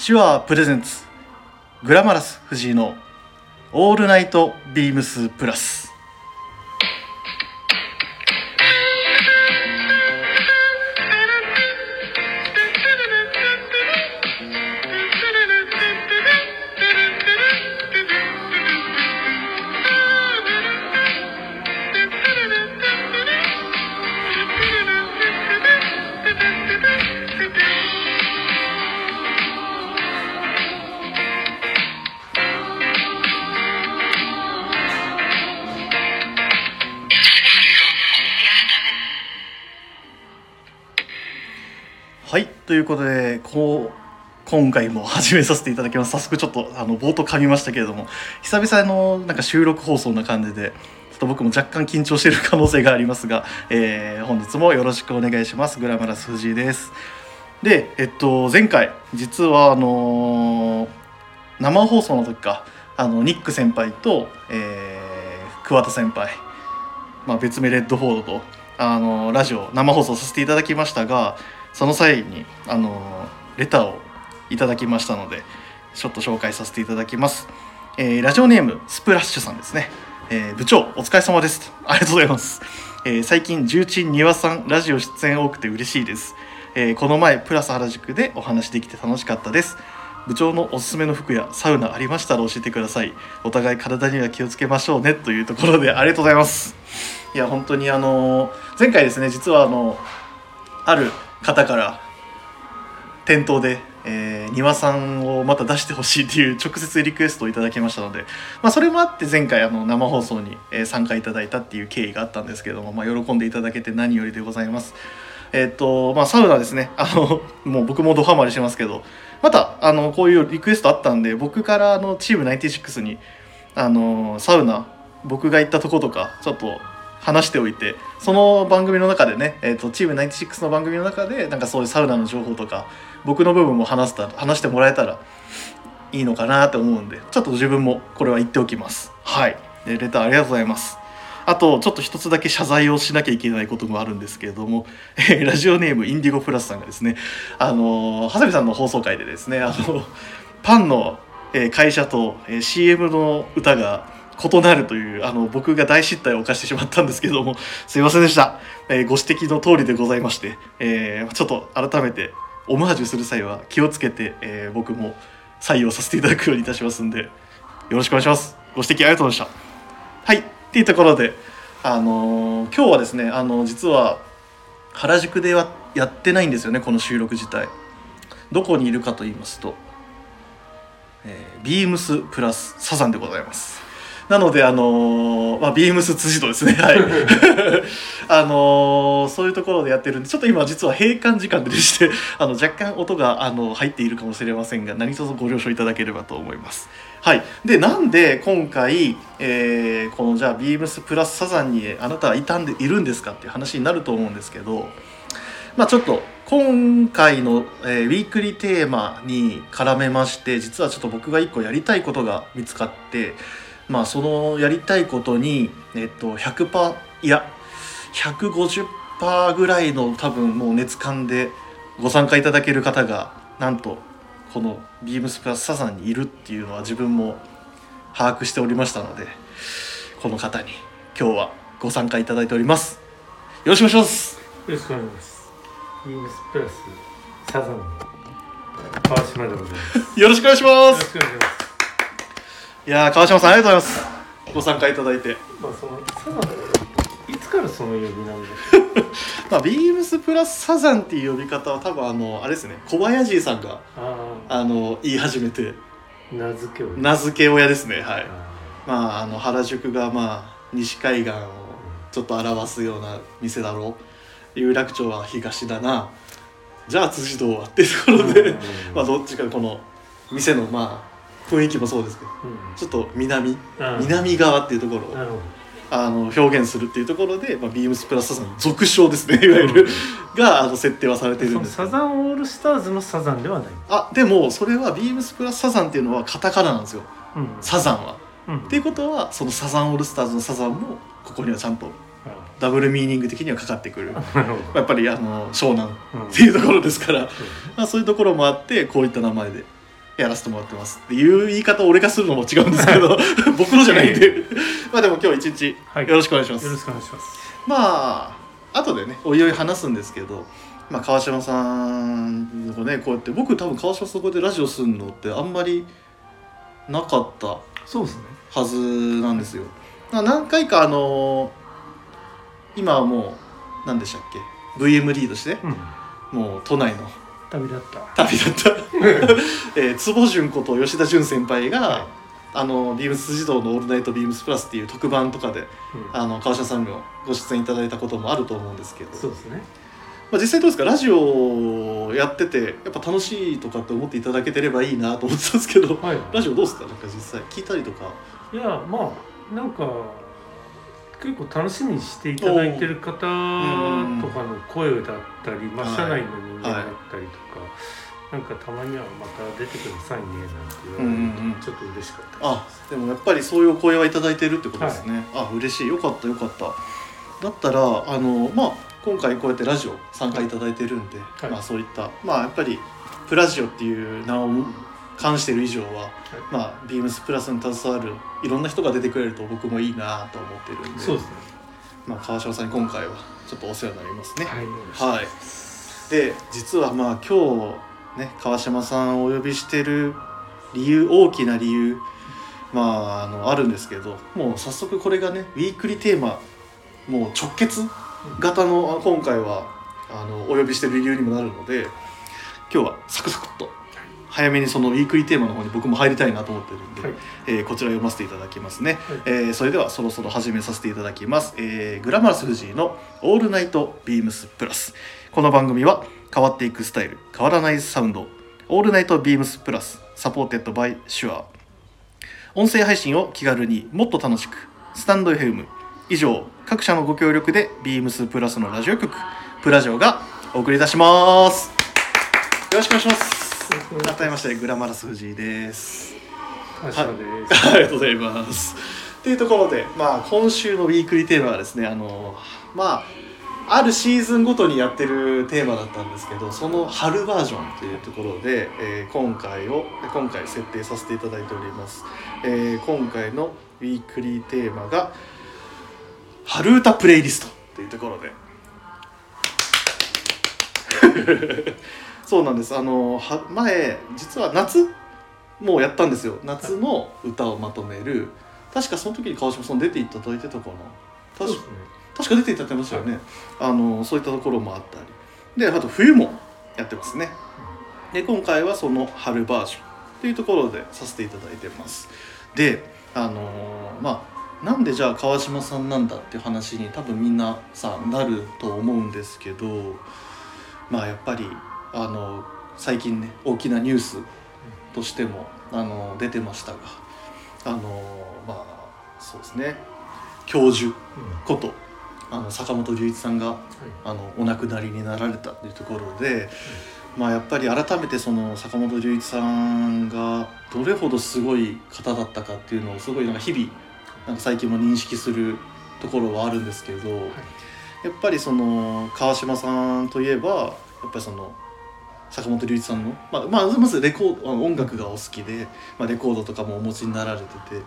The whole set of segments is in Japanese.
手話プレゼンツグラマラス藤井のオールナイトビームスプラス。ということでこう今回も始めさせていただきます。早速ちょっとあの冒頭噛みましたけれども久々のなんか収録放送な感じでちょっと僕も若干緊張している可能性がありますが、えー本日もよろしくお願いします。グラマラス藤井です。でえっと前回実はあのー生放送の時かあのニック先輩と、えー桑田先輩、まあ、別名レッドフォードとあのラジオ生放送させていただきましたがその際にあのレターをいただきましたのでちょっと紹介させていただきます、えーラジオネームスプラッシュさんですね、えー部長お疲れ様です。ありがとうございます、えー最近重鎮庭さんラジオ出演多くて嬉しいです、えこの前プラス原宿でお話できて楽しかったです。部長のおすすめの服やサウナありましたら教えてください。お互い体には気をつけましょうねというところでありがとうございます。いや本当にあの前回ですね実はあのある方から店頭で、えー、庭さんをまた出してほしいっていう直接リクエストをいただきましたので、まあ、それもあって前回あの生放送に、参加いただいたっていう経緯があったんですけども、まあ、喜んでいただけて何よりでございます。えっ、とまあサウナですねあの もう僕もドハマりしてますけどまたあのこういうリクエストあったんで僕からあのチーム96にあのサウナ僕が行ったとことかちょっと話しておいてその番組の中でね、えー、とチーム96の番組の中でなんかそういうサウナの情報とか僕の部分も話した話してもらえたらいいのかなと思うんでちょっと自分もこれは言っておきます。はい。でレターありがとうございます。あとちょっと一つだけ謝罪をしなきゃいけないこともあるんですけれども、えーラジオネームインディゴプラスさんがですねあのー長谷部さんの放送回でですねあのパンの、え会社と、え CM の歌が異なるというあの僕が大失態を犯してしまったんですけどもすいませんでした、えーご指摘の通りでございまして、えーちょっと改めてオマージュする際は気をつけて、えー僕も採用させていただくようにいたしますんでよろしくお願いします。ご指摘ありがとうございました。はい。っていうところであのー今日はですねあの実は原宿ではやってないんですよねこの収録自体。どこにいるかと言いますと、えービームスプラスサザンでございます。なのであのーまあビームス辻堂ですね。はい。あのーそういうところでやってるんでちょっと今実は閉館時間ででしてあの若干音があの入っているかもしれませんが何卒ご了承いただければと思います。はい。でなんで今回、えーこのじゃあビームスプラスサザンにあなたはいたんでいるんですかっていう話になると思うんですけどまあちょっと今回の、えーウィークリーテーマに絡めまして実はちょっと僕が一個やりたいことが見つかってまあそのやりたいことにえっと100%いや150%ぐらいの多分もう熱感でご参加いただける方がなんとこのビームスプラスサザンにいるっていうのは自分も把握しておりましたのでこの方に今日はご参加いただいておりますよろしくお願いしますよろしくお願いします。ビームスプラスサザンの川島でございます。よろしくお願いしまよろすしくお願いします。いやー川島さんありがとうございます。ご参加いただいて。まあそのサザンいつからその呼びなんで まあビームスプラスサザンっていう呼び方は多分あのあれですね。小林さんがああの言い始めて。あ名付けを名付け親ですねはい。あまああの原宿がまあ西海岸をちょっと表すような店だろう。有楽町は東だな。じゃあ辻堂はっていうところでうん。まあどっちかこの店のまあ雰囲気もそうですけどうん。ちょっと南うん。南側っていうところをあの表現するっていうところで、まあ、ビームスプラスサザンの俗称ですねいわゆる。があの設定はされてるんです。サザンオールスターズのサザンではない。あでもそれはビームスプラスサザンっていうのはカタカナなんですよ。うん。サザンは。うん。っていうことはそのサザンオールスターズのサザンもここにはちゃんとダブルミーニング的にはかかってくる。やっぱりあの湘南うん。っていうところですから、まあ、そういうところもあってこういった名前でやらせてもらってます。っていう言い方を俺がするのも違うんですけど 僕のじゃないんで。まあでも今日一日はい。よろしくお願いします、よろしくお願いします。まあ後でねおいおい話すんですけど、まあ、川島さんがねこうやって僕多分川島さんこうやってラジオするのってあんまりなかったそうですね。はずなんですよ。まあ何回かあの今はもう何でしたっけ？VM リードしてうん。もう都内の旅だった。旅だった、えー、坪潤こと吉田潤先輩が、はい。あのビームス児童の「オールナイトビームスプラス」っていう特番とかでうん。あの川島さんにもご出演いただいたこともあると思うんですけど、そうですね。まあ、実際どうですか？ラジオやっててやっぱ楽しいとかって思っていただけてればいいなと思ってたんですけど。はい。ラジオどうですか？なんか実際聞いたりとか。いやまあなんか結構楽しみにしていただいてる方とかの声だったり、まあ、はい社内の人間だったりとか、なんかたまにはまた出てくださいねなんて言われるうんちょっと嬉しかったあでもやっぱりそういうお声はいただいてるってことですね、あ嬉しい。よかったよかった。だったらあのまあ今回こうやってラジオ参加いただいてるんで、はい。まあそういったまあやっぱりプラジオっていう名を冠してる以上は、まあビームスプラスに携わるいろんな人が出てくれると僕もいいなと思ってるんでそうですね。まあ、川島さんに今回はちょっとお世話になりますね。はい。はい。で実はまあ今日ね川島さんをお呼びしてる理由大きな理由まああのあるんですけどもう早速これがねウィークリーテーマもう直結型のあ今回はあのお呼びしてる理由にもなるので今日はサクサクっと早めにそのウィークリーテーマの方に僕も入りたいなと思ってるんで、はい。えーこちら読ませていただきますね、はい。えーそれではそろそろ始めさせていただきます、えーグラマラス藤井の「オールナイトビームスプラス」この番組は変わっていくスタイル変わらないサウンド「オールナイトビームスプラス」 supported by Shure 音声配信を気軽にもっと楽しくスタンド FM 以上各社のご協力でビームスプラスのラジオ局プラジオがお送りいたします。よろしくお願いします改めましてグラマラス藤井です感謝です、ありがとうございます。っていうところで、まあ、今週のウィークリーテーマはですね、あの、まあ、あるシーズンごとにやってるテーマだったんですけど、その春バージョンというところで、えー今回を、今回設定させていただいております。えー今回のウィークリーテーマが、春歌プレイリストというところで。そうなんです。あの、は前、実は夏もうやったんですよ。夏の歌をまとめる。確かその時に川島さん出ていただいてたかな。確か確か出ていただいてましたよね、あのそういったところもあったり。であと冬もやってますね。で今回はその春バージョンというところでさせていただいてます。であのーまあなんでじゃあ川島さんなんだっていう話に多分みんなさなると思うんですけどまあやっぱりあの最近ね大きなニュースとしてもあの出てましたがあのまあそうですね。教授うん。ことあの坂本龍一さんがはい。あのお亡くなりになられたというところで、まあやっぱり改めてその坂本龍一さんがどれほどすごい方だったかっていうのをすごいなんか日々なんか最近も認識するところはあるんですけど、やっぱりその川島さんといえばやっぱりその坂本龍一さんの、まあ、まあまずレコード音楽がお好きで、まあ、レコードとかもお持ちになられてて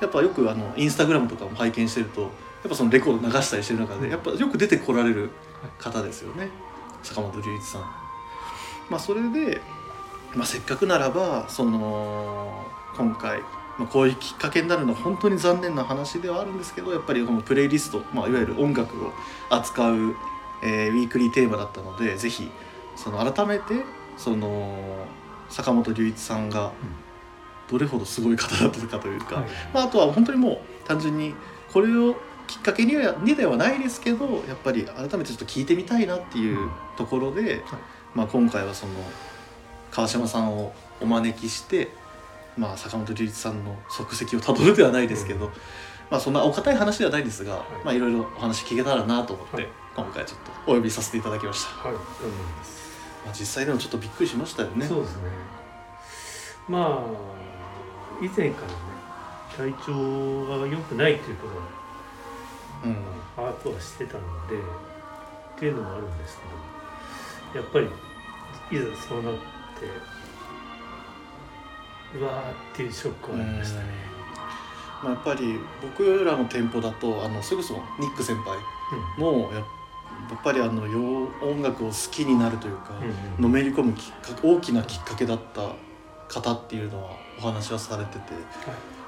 やっぱよくあのインスタグラムとかも拝見してるとやっぱそのレコード流したりしてる中でやっぱよく出てこられる方ですよね？坂本龍一さん。まあ、それで、まあ、せっかくならばその今回、まあ、こういうきっかけになるのは本当に残念な話ではあるんですけどやっぱりこのプレイリスト、まあ、いわゆる音楽を扱う、えーウィークリーテーマだったのでぜひその改めてその坂本龍一さんがどれほどすごい方だったかというか、はいまあ、あとは本当にもう単純にこれをきっかけにはにではないですけどやっぱり改めてちょっと聞いてみたいなっていうところで、まあ、今回はその川島さんをお招きして、まあ、坂本龍一さんの足跡をたどるではないですけど、うん。まあ、そんなお堅い話ではないですが、い。まあ、いろいろお話聞けたらなと思って、はい。今回ちょっとお呼びさせていただきました、はい、どうもです。まあ、実際でもちょっとびっくりしましたよね。そうですね。まあ以前からね体調が良くないっていうことはうん。把握はしてたのでっていうのもあるんですけどやっぱりいざそうなってうわーっていうショックはありましたね、まあ、やっぱり僕らの店舗だとあのそれこそニック先輩もややっぱりあの洋音楽を好きになるというか、うんのめり込むきっかけ大きなきっかけだった方っていうのはお話はされてて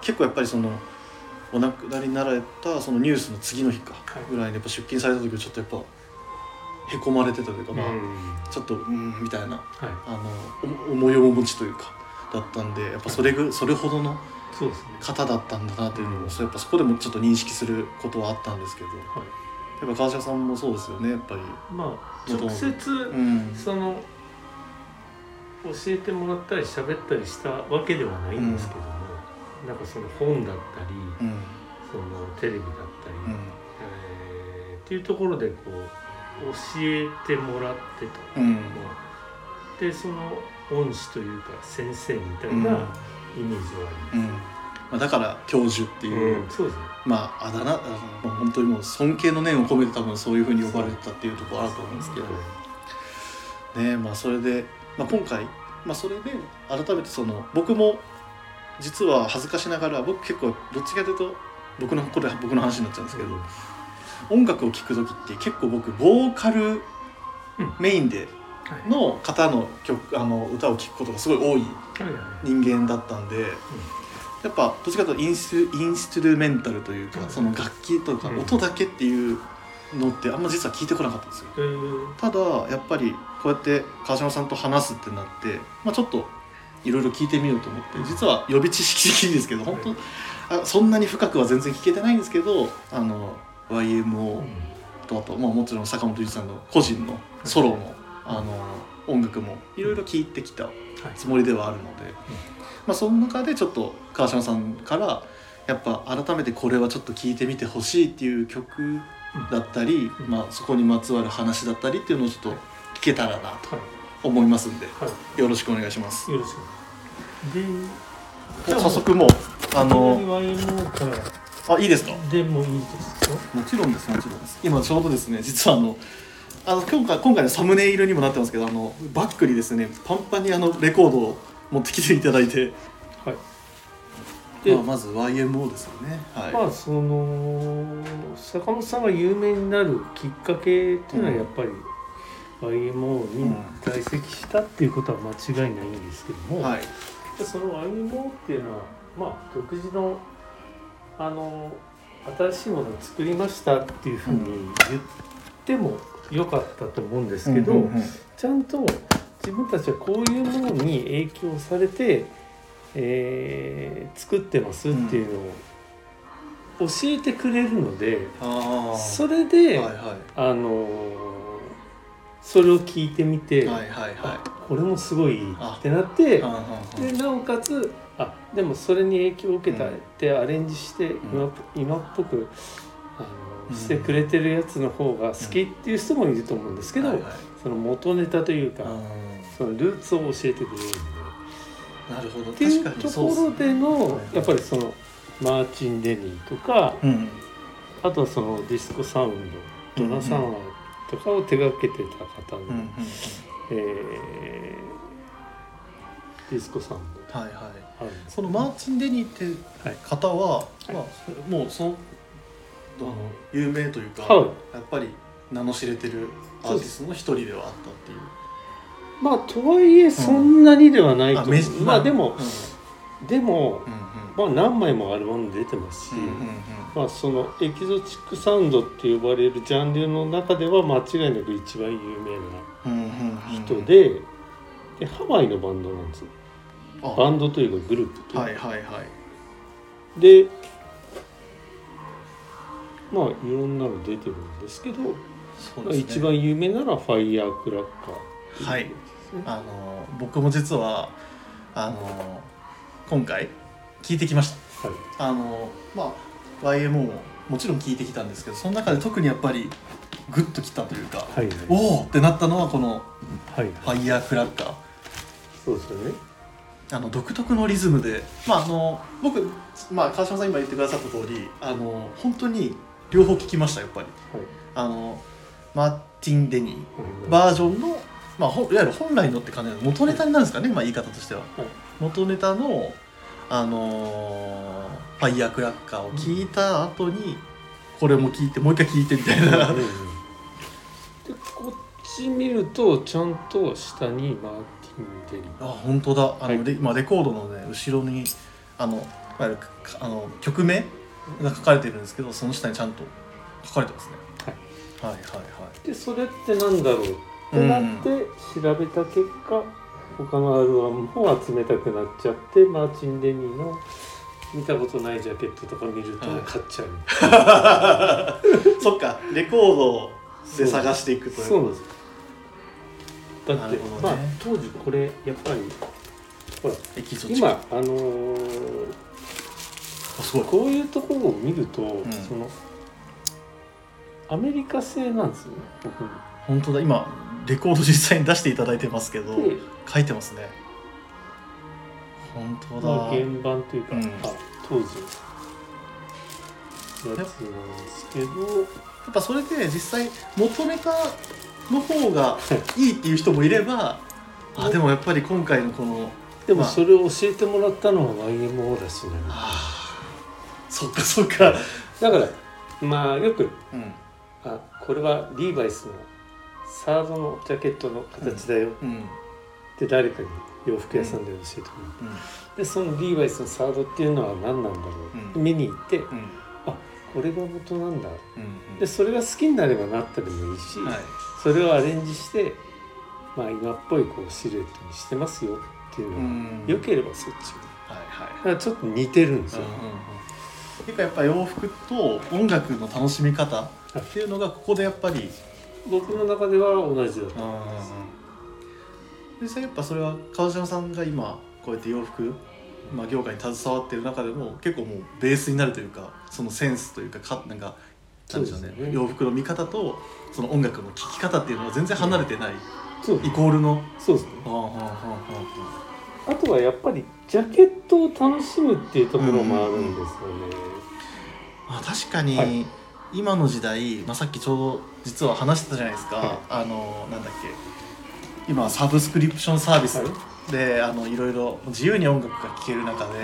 結構やっぱりそのお亡くなりになられたそのニュースの次の日かはい。ぐらいにやっぱ出勤された時はちょっとやっぱへこまれてたというか、まあうんちょっとうんみたいなはい。あのお重い面持ちというかだったんでやっぱそれぐそれほどの方だったんだなというのうんを、そうやっぱそこでもちょっと認識することはあったんですけどやはいっぱ川島さんもそうですよねやっぱり。まあ直接、うん。その教えてもらったり喋ったりしたわけではないんですけども、なんかその本だったり、うん。そのテレビだったり、うん。えーっていうところでこう教えてもらってた、うん。でその恩師というか先生みたいうん。なイメージはありうんまあ、だから教授っていう、うん。そうですねまああだ名あのまあ本当にもう尊敬の念を込めて多分そういうふうに呼ばれてたっていうところあると思うんですけど。ねまあそれで、まあ、今回、まあ、それで改めてその僕も実は恥ずかしながら僕結構どっちかというと僕のこれ僕の話になっちゃうんですけど、音楽を聴く時って結構僕ボーカルメインではい。の方の曲あの歌を聴くことがすごい多い人間だったんで、やっぱどっちかというとインスインストゥルメンタルというか、うんその楽器とかうん。音だけっていうのってあんま実は聞いてこなかったんですよ。えー。ただやっぱりこうやって川島さんと話すってなって、まあ、ちょっといろいろ聞いてみようと思って実は予備知識的にですけど本当あそんなに深くは全然聞けてないんですけどあの YMO とあと、まあ、もちろん坂本龍一さんの個人のソロのあの音楽もいろいろ聞いてきたはい。つもりではあるので、まあ、その中でちょっと川島さんからやっぱ改めてこれはちょっと聞いてみてほしいっていう曲だったり、うん。まあ、そこにまつわる話だったりっていうのをちょっと聞けたらなとはい。思いますんではい。よろしくお願いします。よろしく。で早速もうああのあいいですか？でもいいですかもちろんですもちろんです。今ちょうどですね実はあのあの今回今回のサムネイルにもなってますけどあのバックにですねパンパンにあのレコードを持ってきていただいて、はい。でまあ、まず YMO ですよね。はい、まあその坂本さんが有名になるきっかけっていうのはやっぱり YMO に在籍したっていうことは間違いないんですけども、はい。でその YMO っていうのはまあ独自のあの新しいものを作りましたっていうふうに言ってもよかったと思うんですけど、うんうんうん。ちゃんと自分たちはこういうものに影響されて、えー作ってますっていうのを教えてくれるので、ああそれで、はいはあのーそれを聞いてみて、いはいはい。はこれもすごいってなってでなおかつあでもそれに影響を受けたうん。ってアレンジして今,、今っぽくあうん。のしてくれてるやつの方が好きっていう人もいると思うんですけど、はいはい。その元ネタというか、うそのルーツを教えてくれるんで。んなるほど。っていう確かにところでのはいやっぱりそのマーチン・デニーとかうん。あとはそのディスコサウンドドナ・サマーとかを手がけてた方の、うんうんうん。えーディスコサウンド。はいはい。そのマーチン・デニーってはい。方は、い。まあ、もうそのあの有名というか、はい。やっぱり名の知れてるアーティストの一人ではあったっていう。まあとはいえそんなにではないと思う、メジまあでもうん。でもうんうん。まあ何枚もアルバム出てますし、うんうんまあそのエキゾチックサウンドって呼ばれるジャンルの中では間違いなく一番有名なうんうんうんうん。人で,、でハワイのバンドなんですバンドというかグループというか、はいはいはい。でまあいろんなの出てるんですけど、ね。一番有名なのはファイヤークラッカーはいあの僕も実はあの今回聞いてきました。はい。あのまあ YMO ももちろん聞いてきたんですけどその中で特にやっぱりグッときたというか、はい。はいおおってなったのはこのはい。ファイヤークラッカー。そうですよね。あの独特のリズムで、まあ、あの僕、まあ、川島さん今言ってくださった通りあの本当に両方聞きましたやっぱり。はい。あのマーティン・デニーバージョンの、まあ、ほいわゆる本来のって感じで元ネタになるんですかね、まあ、言い方としては。はい元ネタのあのーファイヤークラッカーを聞いた後にこれも聞いてもう一回聞いてみたいな、うんうん でこっち見るとちゃんと下にマーティン・デリあ本当だ。あの、はい。レ今レコードのね後ろにあのいわゆるかあの曲名が書かれてるんですけどその下にちゃんと書かれてますね、はい、はいはいでそれってなんだろうってなって調べた結果、他のアルバムも集めたくなっちゃってマーチン・デニーの見たことないジャケットとか見るとはい買っちゃう、は いそっかレコードで探していくという。そうなんです。だって、ね。まあ当時これやっぱりほら今あのーこういうところを見ると、ん。そのアメリカ製なんですよね僕本当だ今レコード実際に出していただいてますけどで、書いてますね。本当だ、まあ、原版というか、うん。あ当時の。やつなんですけど。やっぱそれで実際元ネタの方がいいっていう人もいればあでもやっぱり今回のこのまあ。でもそれを教えてもらったのは YMO だしねあー。そっかそっか。だからまあよくうん。あこれはリーバイスのサードのジャケットの形だよ。うん。って誰かに洋服屋さんで教えてもらう、うん。でそのリーバイスのサードっていうのは何なんだろう、うん。見に行ってうん。これが元なんだ。うん。でそれが好きになればなったでもいいし、はい。それをアレンジして、まあ、今っぽいこうシルエットにしてますよっていうのが、うん。よければそっちをはいはい。だからちょっと似てるんですよ、結構やっぱ洋服と音楽の楽しみ方っていうのがここでやっぱり僕の中では同じだと。思います、実際やっぱそれは川島さんが今こうやって洋服、まあ、業界に携わってる中でも結構もうベースになるというかそのセンスというかかなんかなんでしょうね。そうですね。洋服の見方とその音楽の聴き方っていうのは全然離れてない、そうイコールの。そうですね。あとはやっぱりジャケットを楽しむっていうところもあるんですよね、あはああ確かに、はい。今の時代、まあ、さっきちょうど実は話してたじゃないですか、はい。あのなんだっけ。今サブスクリプションサービスはい。で、あのいろいろ自由に音楽が聴ける中で、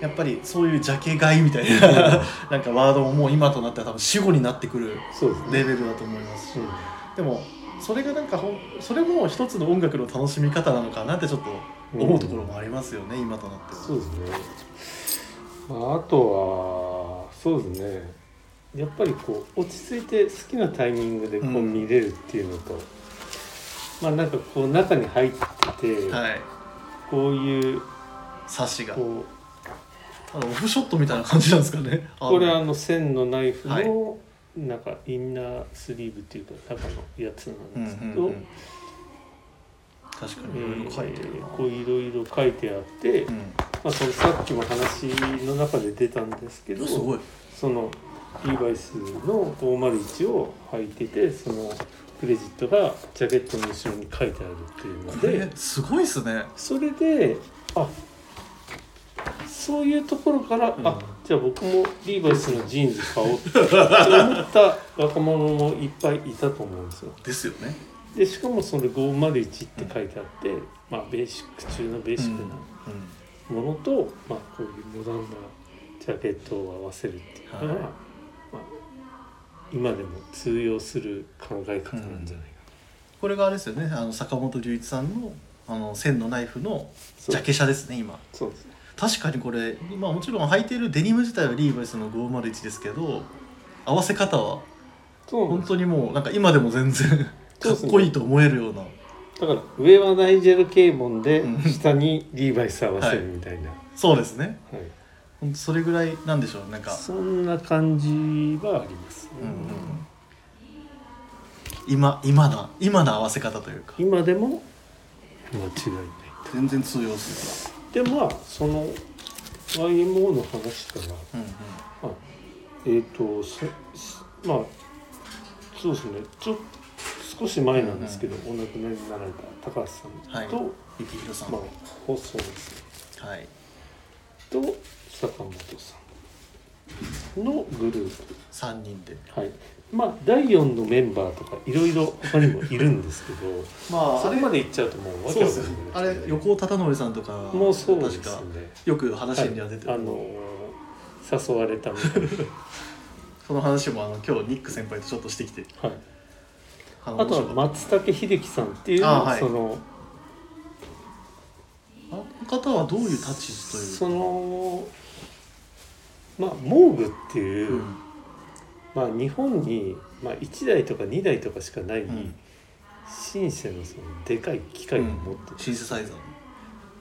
やっぱりそういうジャケ買いみたいな なんかワードももう今となっては多分死語になってくるレベルだと思いますし、うんでもそれがなんかそれも一つの音楽の楽しみ方なのかなってちょっと思うところもありますよね、今となっては。そうですね、まあ、あとはそうですねやっぱりこう落ち着いて好きなタイミングでこううん。見れるっていうのと、まあなんかこう中に入ってて、はい、こういうサシが。こあのオフショットみたいな感じなんですかね。うこれあのの線のナイフはい。のなんかインナースリーブっていうか中のやつうんうんなんですけど、うん、確かにいろいろ書いて。えーこういろいろ書いてあって、うん。まあ、そのさっきも話の中で出たんですけどすごい。そのリーバイスの501を履いててそのクレジットがジャケットの後ろに書いてあるっていうのこれで、すごいですね。それであそういうところから、うんあじゃあ僕もリーバイスのジーンズ買おうって思った若者もいっぱいいたと思うんですよ。ですよね。でしかもそれ501って書いてあって、まあベーシック中のベーシックなものと、まあ、こういうモダンなジャケットを合わせるっていうのは、はいまあ、今でも通用する考え方なんじゃないかこれがあれですよね。あの坂本龍一さんのあの線のナイフのジャケ写ですね。今。そうですね確かにこれ、まあもちろん履いてるデニム自体はリーバイスの501ですけど、合わせ方は本当にもうなんか今でも全然 かっこいいと思えるような。だから上はナイジェル・ケイモンでうん下にリーバイス合わせるみたいな、そうですね。はい本当それぐらいなんでしょう。なんか。そんな感じはあります。ね、うんうん。今今の今の合わせ方というか。今でも間違いない全然通用すでまあその YMO の話からる、うんうん、あえっ、とせすまあそうですね。ちょ少し前なんですけど、お亡くなりになられた高橋さんと、はい。まあ細野さんはい。と坂本さんのグループ。3人で。はい。まあ第4のメンバーとかいろいろ他にもいるんですけど まそれまで行っちゃうともうわけわかんないあれ横尾忠則さんとかもうそうです確かね。よく話には出てる、はい。あのー誘われたみたいな。その話もあの今日ニック先輩とちょっとしてきて。はい。あのあとは松竹秀樹さんっていう、あはい。そのあの方はどういう立ち位置というそのまあモーグっていう、うん。まあ日本に、まあ、1台とか2台とかしかない、ん。シンセのそのでかい機械を持ってて、シンセサイザーの。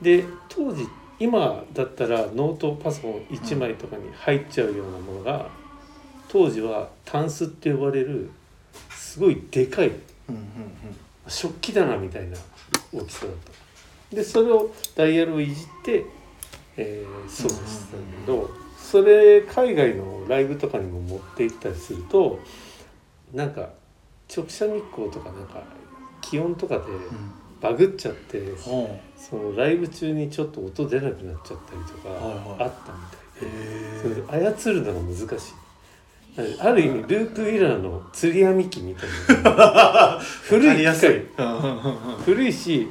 で当時今だったらノートパソコン1枚とかに入っちゃうようなものが、当時はタンスって呼ばれるすごいでかいうんうん。食器棚みたいな大きさだった。でそれをダイヤルをいじって、えー、操作してたんだけどそれ海外のライブとかにも持って行ったりするとなんか直射日光とかなんか気温とかでうん。バグっちゃってほそのライブ中にちょっと音出なくなっちゃったりとかはいはい。あったみたいで。へそれで操るのが難しい。ある意味ループウィラーの釣り網機みたいな。古い機械。古いし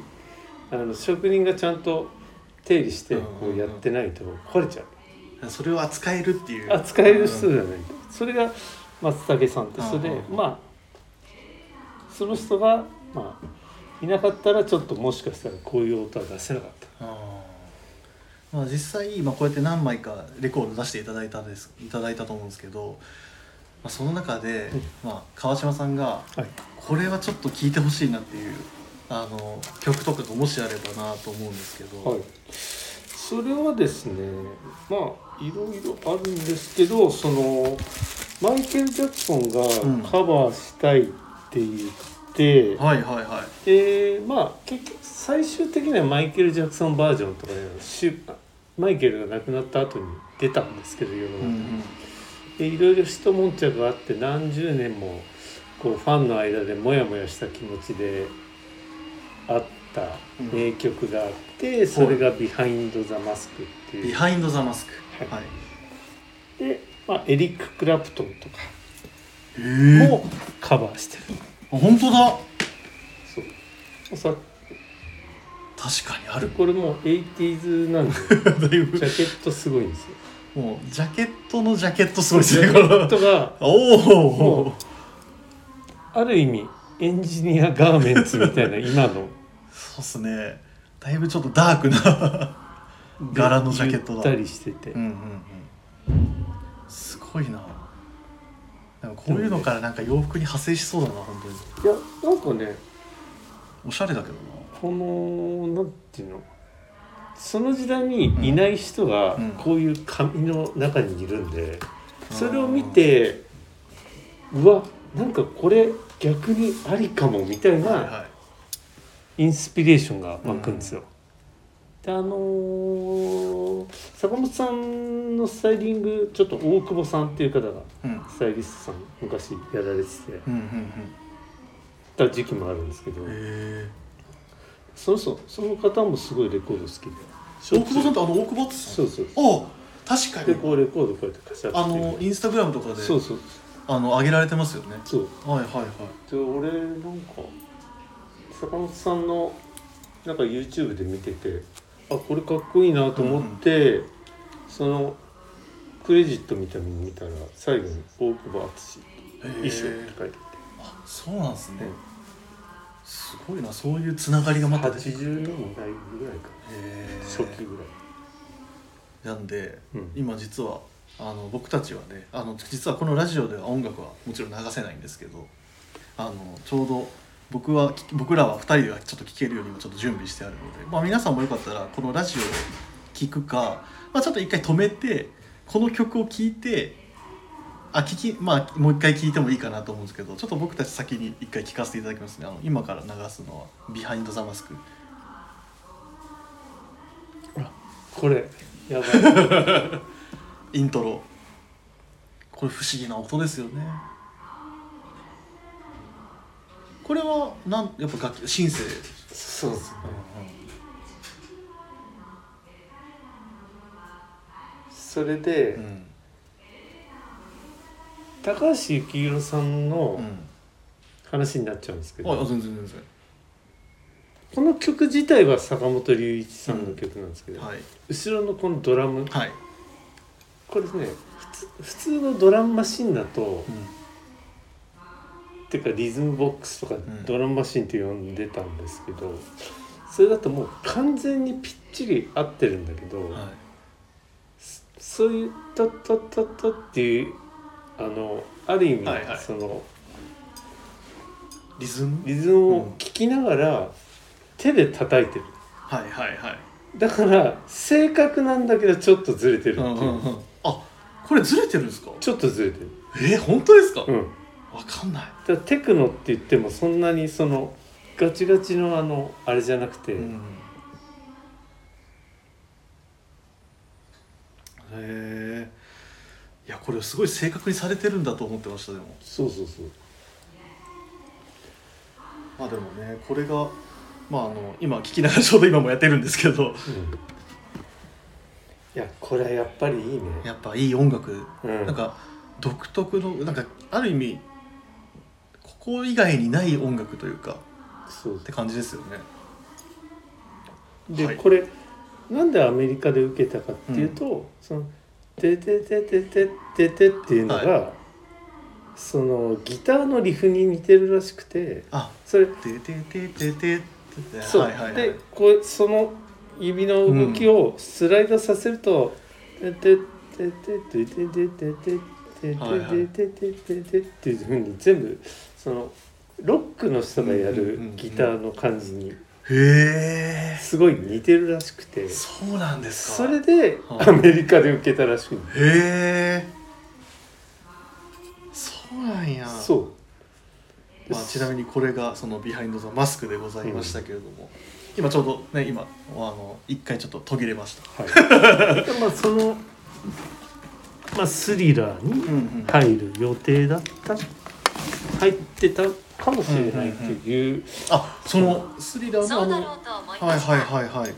あの職人がちゃんと手入れしてこうやってないと壊れちゃうそれを扱えるっていう。扱える人じゃない。とそれが松竹さんって人でまあその人がまあいなかったらちょっともしかしたらこういう音は出せなかった。まあ、実際今こうやって何枚かレコード出していただいたんです。いただいたと思うんですけど、まあ、その中で、まあ、川島さんがはい。これはちょっと聴いてほしいなっていうあの曲とかがもしあればなと思うんですけど、はい、それはですねまあいろいろあるんですけどそのマイケル・ジャクソンうん。がカバーしたいって言って、はいはいはい。でまあ結局最終的にはマイケル・ジャクソンバージョンとかでしゅマイケルが亡くなった後に出たんですけど世の中でいろいろ一悶着があって何十年もこうファンの間でモヤモヤした気持ちであった名曲があって、それが「ビハインド・ザ・マスク」っていう。ビハインド・ザ・マスク。はい。はい。で、まあ、エリック・クラプトンとかもカバーしてる。本当だ。そう。さ確かにある。これもう 80s なんで だいぶ。ジャケットすごいんですよ。もうジャケットのジャケットすごいですジねャケットがおもおある意味エンジニアガーメンツみたいな今のそうっすね。だいぶちょっとダークな柄のジャケットだ。ゆったりしてて、うんうんうん。すごいな。こういうのからなんか洋服に派生しそうだな本当に。いやなんかねおしゃれだけどな。このなんていうの？その時代にいない人がうん。こういう紙の中にいるんで、それを見てうわなんかこれ逆にありかもみたいはいなはインスピレーションが湧くんですよ。であのー坂本さんのスタイリングちょっと大久保さんっていう方がいうん。スタイリストさん昔やられてて。うんうんた時期もあるんですけど。うんへえその人その方もすごいレコード好きで。大久保さんってあの大久保ってさそうそうあ確かに。でこうレコードこうやってカシャってあのインスタグラムとかでそうそう。あの上げられてますよね。そう。はいはいはい。で俺なんか坂本さんのなんか YouTube で見ててあこれかっこいいなと思って、そのクレジットみたいに見たら最後に大久保淳衣装って書いてあそうなんですね。うんすごいな。そういうつながりがまあったて80年代ぐらいかへ初期ぐらい。なんで、うん。今実はあの僕たちはねあの実はこのラジオでは音楽はもちろん流せないんですけどあのちょうど僕はき僕らは2人ではちょっと聴けるようにもちょっと準備してあるので、まあ、皆さんもよかったらこのラジオを聴くか、まあ、ちょっと一回止めてこの曲を聴いてあ聞きまあもう一回聴いてもいいかなと思うんですけどちょっと僕たち先に一回聴かせていただきますね。あの今から流すのは「ビハインド・ザ・マスク」これやばい。イントロ。これ不思議な音ですよねこれはなんやっぱ楽器シンセそうですねそれで、うん。高橋幸宏さんのうん話になっちゃうんですけど、あ全然全然。この曲自体は坂本龍一さんの曲なんですけど、はい。後ろのこのドラム。はい、これね普通普通のドラムマシンだとうんてかリズムボックスとかん。ドラムマシンって呼んでたんですけど、それだともう完全にぴっちり合ってるんだけど、はい。そういう「トットットット」っていうあのある意味、はいはい。そのリズム？リズムを聴きながら手で叩いてる。はいはいはい。だから正確なんだけどちょっとずれてるっていう、うんうんうんあこれずれてるんですかちょっとずれてるえー、本当ですか、うんわかんない、だテクノって言ってもそんなにそのガチガチのあのあれじゃなくて、うん、へえいやこれすごい正確にされてるんだと思ってましたでも。そうそうそう。まあでもねこれがまああの今聞きながらちょうど今もやってるんですけど。うん。いやこれはやっぱりいいね。やっぱいい音楽。うん。なんか独特のなんかある意味ここ以外にない音楽というかそうって感じですよね。で、はい。これなんでアメリカで受けたかっていうと、その「ててててててて」っていうのが、はそのギターのリフに似てるらしくてあそれてててててて。そう、はいはいはい。でこうその指の動きをスライドさせると「てててててててててててはいはいててててて」っていうふうに全部そのロックの人がやるギターの感じにへえ。すごい似てるらしくて。そうなんですか。それではいアメリカで受けたらしいへえ。そうなんや。そう。まあ、ちなみにこれがそのビハインド・ザ・マスクでございましたけれども、今ちょうどね今あの一回ちょっと途切れました。はい、でまあその、まあ、スリラーにうんうん。入る予定だった入ってたかもしれないっていう,、あそのスリラーのあのそうだろうと思いました。はいはいはいはい。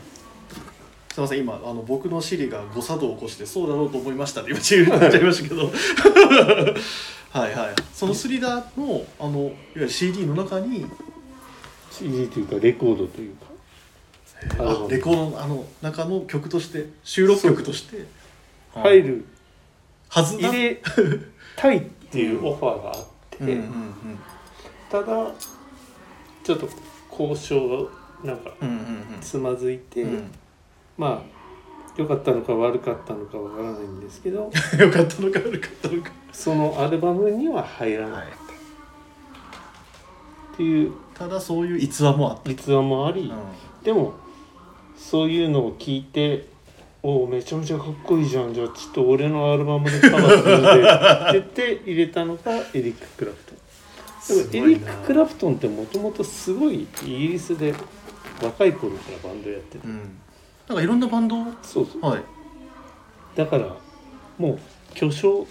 すいません今あの僕のシリが誤作動を起こしてそうだろうと思いましたって今言っちゃいましたけど。はいはい。そのスリラーのあのいわゆる CD の中に CD というかレコードというか。あレコードのあの中の曲として収録曲として。入る。はずだ入れたいっていうオファーがあって、うんうんうん。ただちょっと交渉がなんかうんうんつまずいて、うん。うんまあ良かったのか悪かったのかわからないんですけど よかったのか悪かったのか。そのアルバムには入らなかった。っていう。ただそういう逸話もあった、逸話もあり、でもそういうのを聞いて「おおめちゃめちゃかっこいいじゃん。じゃあちょっと俺のアルバムでカバーするで」って言って入れたのがエリック・クラプト。ン。エリック・クラプトンってもともとすごいイギリスで若い頃からバンドやってて、うん。なんかいろんなバンド？をそうそう。はい。だからもう巨匠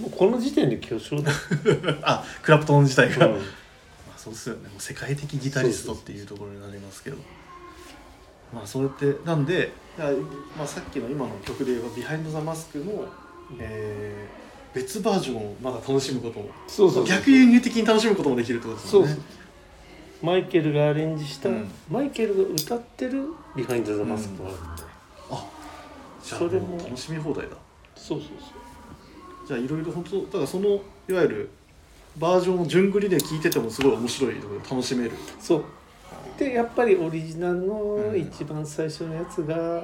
もうこの時点で巨匠だ、あクラプトン自体が、うん。まあ、そうですよね。もう世界的ギタリストっていうところになりますけどまあそうやってなんで、まあ、さっきの今の曲で言えば「ビハインド・ザ・マスク」の、えー別バージョンをまだ楽しむこともそうそうそう逆輸入的に楽しむこともできるってことですそうそうよねマイケルがアレンジした、うん。マイケルが歌ってる「ビハインド・ザ・マスク」があるんで、あじゃあそれも楽しみ放題だ。そうそうじゃあいろいろ本当だからそのいわゆるバージョンを順繰りで聴いててもすごい面白い楽しめる。そうそうでやっぱりオリジナルのうん。一番最初のやつがや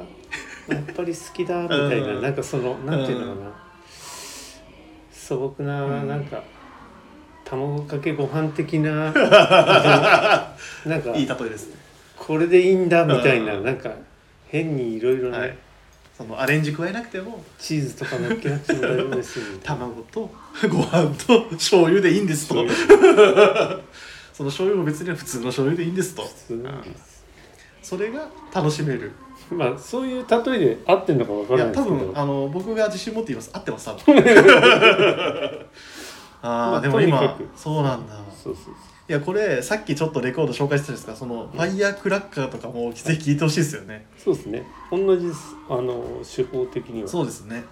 っぱり好きだみたいな、うん。なんかそのなんていうのかな、素朴な、うん。なんか卵かけご飯的ななんかいい例えですね。これでいいんだみたいな、うん。なんか変にいろいろね、はい。そのアレンジ加えなくてもチーズとか乗っけなくても大丈夫です卵とご飯と醤油でいいんですとその醤油も別に普通の醤油でいいんですと。それが楽しめる。まあそういう例えで合ってんのかわかいや多らないですけど。分あの僕が自信持って言います。合ってます多分。あまああでも今そうなんだ。そうそうそう。いやこれさっきちょっとレコード紹介したんですがそのファイヤークラッカーとかもぜひ聴いてほしいですよね。そうですね。同じあの手法的には。そうですね。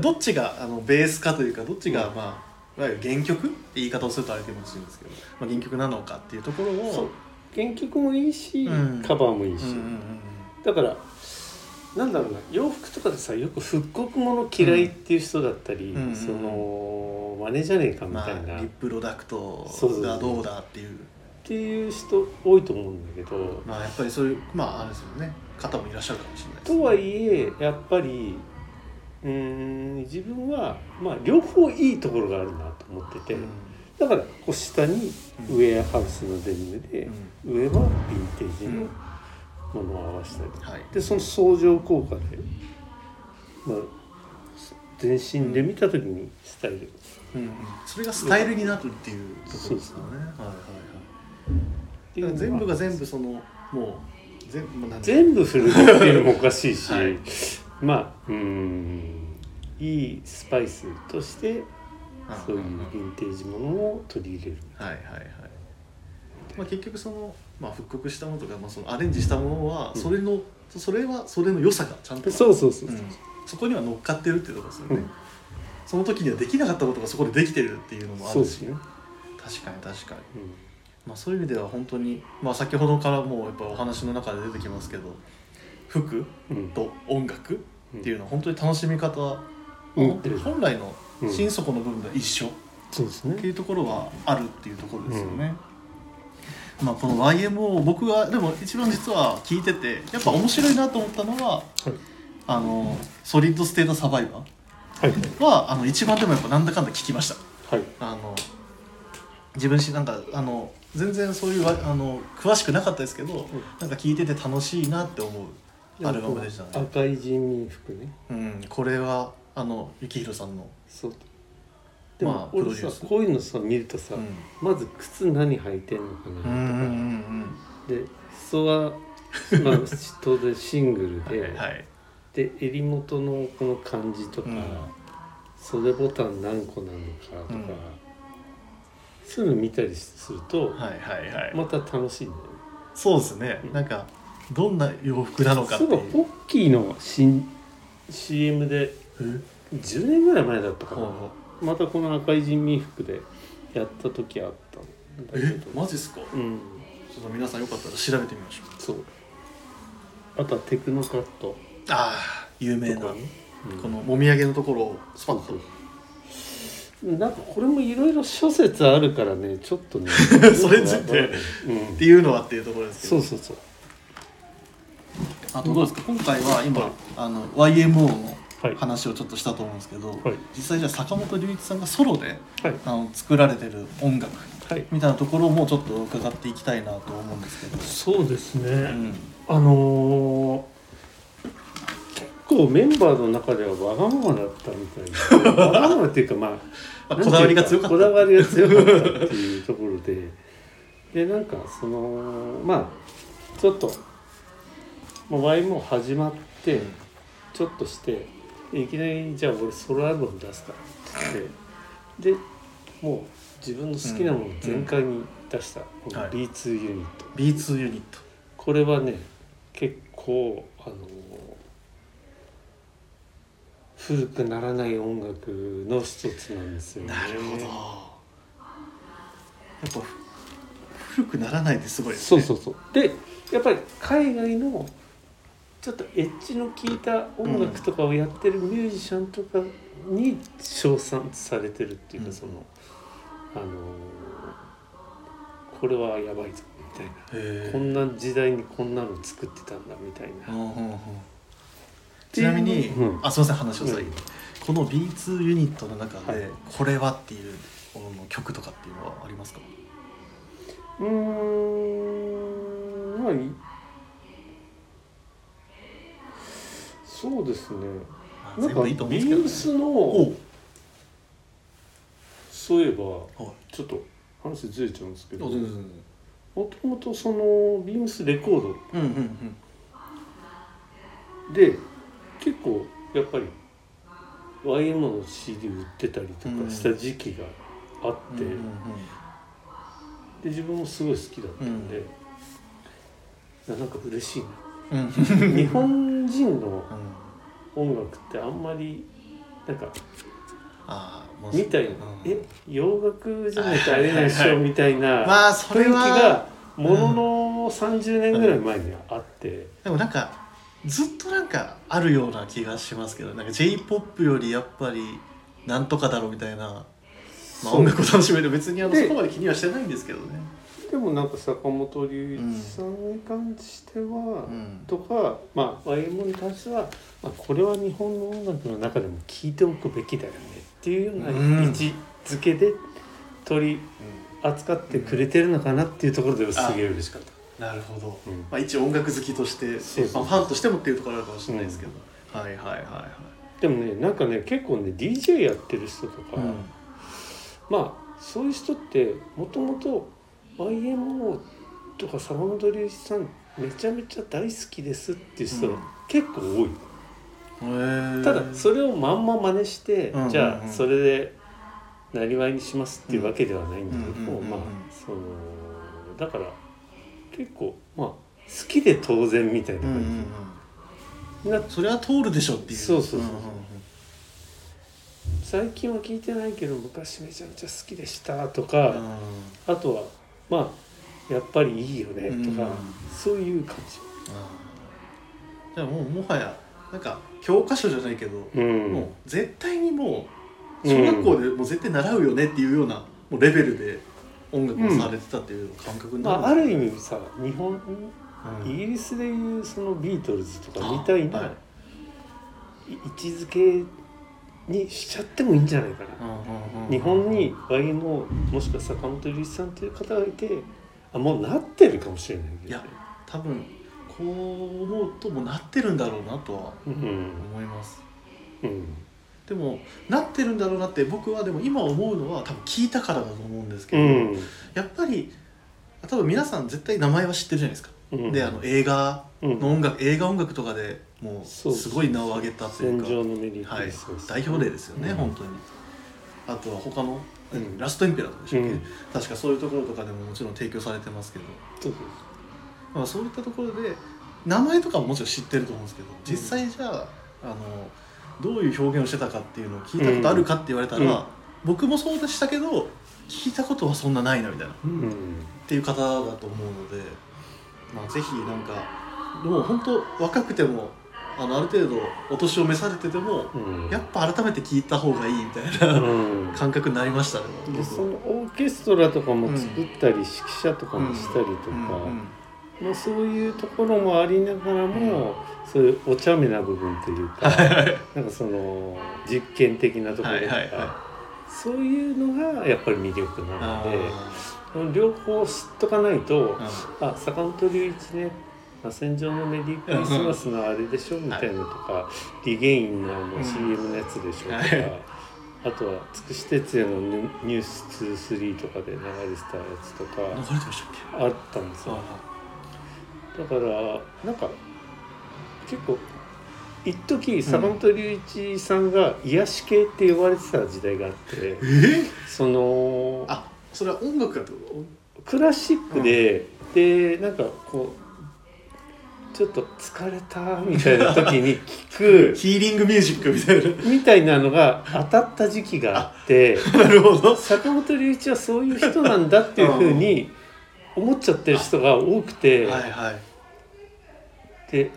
どっちがあのベースかというかどっちがうん。まあわゆる原曲って言い方をするとあれかもしれないですけど、まあ、原曲なのかっていうところを原曲もいいし、うん。カバーもいいし、うんうんうんだからなんだろうな洋服とかでさよく復刻もの嫌いっていう人だったり、うんその真似じゃねえかみまあたいな、リッっプロダクトそうそうそう。がどうだっていう。ていう人多いと思うんだけど、まあやっぱりそういうまああれですよね。方もいらっしゃるかもしれないです、とはいえやっぱりうーん。自分はまあ両方いいところがあるなと思ってて、うん。だからこう下にうんウェアハウスのデニムで、上はヴィンテージのものを合わせたり、はい。でその相乗効果で、まあ、全身で見た時にスタイル、うんうん。それがスタイルになるっていうところですよね。は全部が全部そのもう全部全部古着っていうのもおかしいし、はいまあうーんいいスパイスとしてそういうヴィンテージものを取り入れる。はいはいはい、まあ、結局その、まあ、復刻したものとか、まあ、そのアレンジしたものはうん。それの、それはそれの良さがちゃんとそうそうそうそう、うん。そこには乗っかってるっていうところですよね、うん。その時にはできなかったことがそこでできてるっていうのもあるし、ね、確かに確かに、うん。まあ、そういう意味では本当に、まあ、先ほどからもうやっぱお話の中で出てきますけど服うん。と音楽っていうのは本当に楽しみ方は、うん。本来のうん。心底の部分では一緒。そうですね。っていうところはあるっていうところですよね。まあ、この YMO 僕はでも一番実は聞いててやっぱ面白いなと思ったのははい。あのソリッドステートサバイバはい。ーはあの一番でもやっぱなんだかんだ聞きました。はい。あの自分しなんかあの全然そういうわあの詳しくなかったですけど、なんか聞いてて楽しいなって思うアルバムでしたね。赤い人民服ね。うん、これはあの幸宏さんの、そう。でも、まあ俺さこういうのさ見るとさ、うん。まず靴何履いてんのかなとか、うんうんうんで裾はまあ当然シングルうんで、はい。で襟元のこの感じとか、うん。袖ボタン何個なのかとか、うん。そういうの見たりすると、はいはいはい、また楽しいんだよね。そうですね、うん。なんかどんな洋服なのかっていう。そういえばポッキーの新 CM で10年ぐらい前だったかな、ほまたこの赤い人民服でやった時あったんだけえ？どマジっすか？うん。ちょっと皆さんよかったら調べてみましょう。そう。あとはテクノカット。ああ有名なこのもみあげのところをスパッと。なんかこれもいろいろ諸説あるからねちょっとね。それについてうん。っていうのはっていうところですけど。そうそうそうあとどうですか？今回は今、はい。あの YMO のはい。話をちょっとしたと思うんですけど、はい。実際じゃあ坂本龍一さんがソロではい。あの作られてる音楽はい。みたいなところもちょっと伺っていきたいなと思うんですけど、そうですね、うん。あのー結構メンバーの中ではわがままだったみたいな。わがままっていうかまあまあこだわりが強かった。こだわりが強かったっていうところで。でなんかそのまあちょっと、まあ、Y も始まってちょっとしていきなりじゃあ俺ソロアルバム出すからって言ってでもう自分の好きなものを全開に出した、このはい B2 ユニット、B2 ユニット。これはね結構あの古くならない音楽の一つなんですよね。なるほど。やっぱふ古くならないってすごいですね。そうそうそう。でやっぱり海外のちょっとエッジの効いた音楽とかをやってるミュージシャンとかに称賛されてるっていうか、うん。そのあのこれはやばいぞみたいな。へこんな時代にこんなの作ってたんだみたいな。ちなみに、うん。あすいません話を遮り、うん。この B2 ユニットの中で、はい。これはっていうこの曲とかっていうのはありますか？うーんまあそうですね。なんかビームスのおそういえばはい。ちょっと話ずれちゃうんですけど。もともとそのビームスレコード。で結構やっぱり YM の CD 売ってたりとかした時期があって、で自分もすごい好きだったんで、なんか嬉しいな。日本人のうん音楽ってあんまりなんかああもうみたいな、うん。え洋楽じゃないとありえないでしょみたいなまあそ雰囲気れはがものの30年ぐらい前にはあって、でもなんかずっとなんかあるような気がしますけどなんか j p o p よりやっぱりなんとかだろうみたいな、まあ、音楽を楽しめる。別にあのでそこまで気にはしてないんですけどね。でもなんか坂本龍一さんに関しては、うん。とかまあ YMO に関しては、まあ、これは日本の音楽の中でも聴いておくべきだよねっていうよううんな位置づけで取り扱ってくれてるのかなっていうところですげえ嬉しかった。なるほど、うん。まあ、一応音楽好きとしてまあ、ファンとしてもっていうところあるかもしれないですけど、はいはいはいはい。でもねなんかね結構ね DJ やってる人とか、うん。まあそういう人ってもともと YMO とか坂本龍一さんめちゃめちゃ大好きですっていう人うん。結構多い。へー。ただそれをまんま真似して、うんうんうん。じゃあそれでなりわいにしますっていうわけではないんだけど、うんうんうんうんまあそのだから結構まあ好きで当然みたいなうんうん感うん。じ、なそれは通るでしょっていう。そうそうそうそう。んんん。最近は聞いてないけど昔めちゃめちゃ好きでしたとか、あとはまあやっぱりいいよねとか、うんそういう感じ。ゃあもうもはやなんか教科書じゃないけど、もう絶対にもう小学校でもう絶対習うよねっていうようなもうレベルで音楽をされてたっていう感覚になるまあ、ある意味さ日本うん。イギリスでいうそのビートルズとかみたいな、位置づけにしちゃってもいいんじゃないかな。うんうんうん日本に YMO もしくは坂本龍一さんという方がいてあもうなってるかもしれないけど、いや多分こう思うともうなってるんだろうなとはうん思います。うん。でもなってるんだろうなって僕はでも今思うのは多分聞いたからだと思うんですけど、うん。やっぱり多分皆さん絶対名前は知ってるじゃないですか、うん。であの映画うん。の音楽、映画音楽とかでもうすごい名を上げたというか。はい。代表例ですよね、うん。本当に。あとは他の、うん。ラストエンペラーとかでしたっけ、うん。確かそういうところとかでももちろん提供されてますけど、そうまあ、そういったところで名前とかももちろん知ってると思うんですけど実際じゃああのどういう表現をしてたかっていうのを聞いたことあるかって言われたら、うん。僕もそうでしたけど聞いたことはそんなないなみたいな。っうん。ていう方だと思うので、まあ、ぜひなんかもう本当若くてもあのある程度お年を召されててもうん。やっぱ改めて聞いた方がいいみたいなうん。感覚になりましたね。でそのオーケストラとかも作ったり、指揮者とかもしたりとか、まあ、そういうところもありながらも、そういうお茶目な部分というか、なんかその実験的なところとか、はいはいはそういうのがやっぱり魅力なあので両方知っとかないと、ーあ坂本龍一ね「螺旋状のメリークリスマスのあれでしょ」みたいなのとか、リゲインのあのうん。CM のやつでしょとか、はい。あとはつくし哲也のニュ「ニュース2 3とかで流れてたやつとかあったんですよ。だからなんか結構一時坂本龍一さんが癒し系って呼ばれてた時代があって、えー、そのあそれは音楽かってこクラシックで、でなんかこうちょっと疲れたみたいな時に聞と ヒーリングミュージックみたいくみたいなのが当たった時期があって。な なるほど。坂本龍一はそういう人なんだっていうふうに思っちゃってる人が多くて。はいはい。で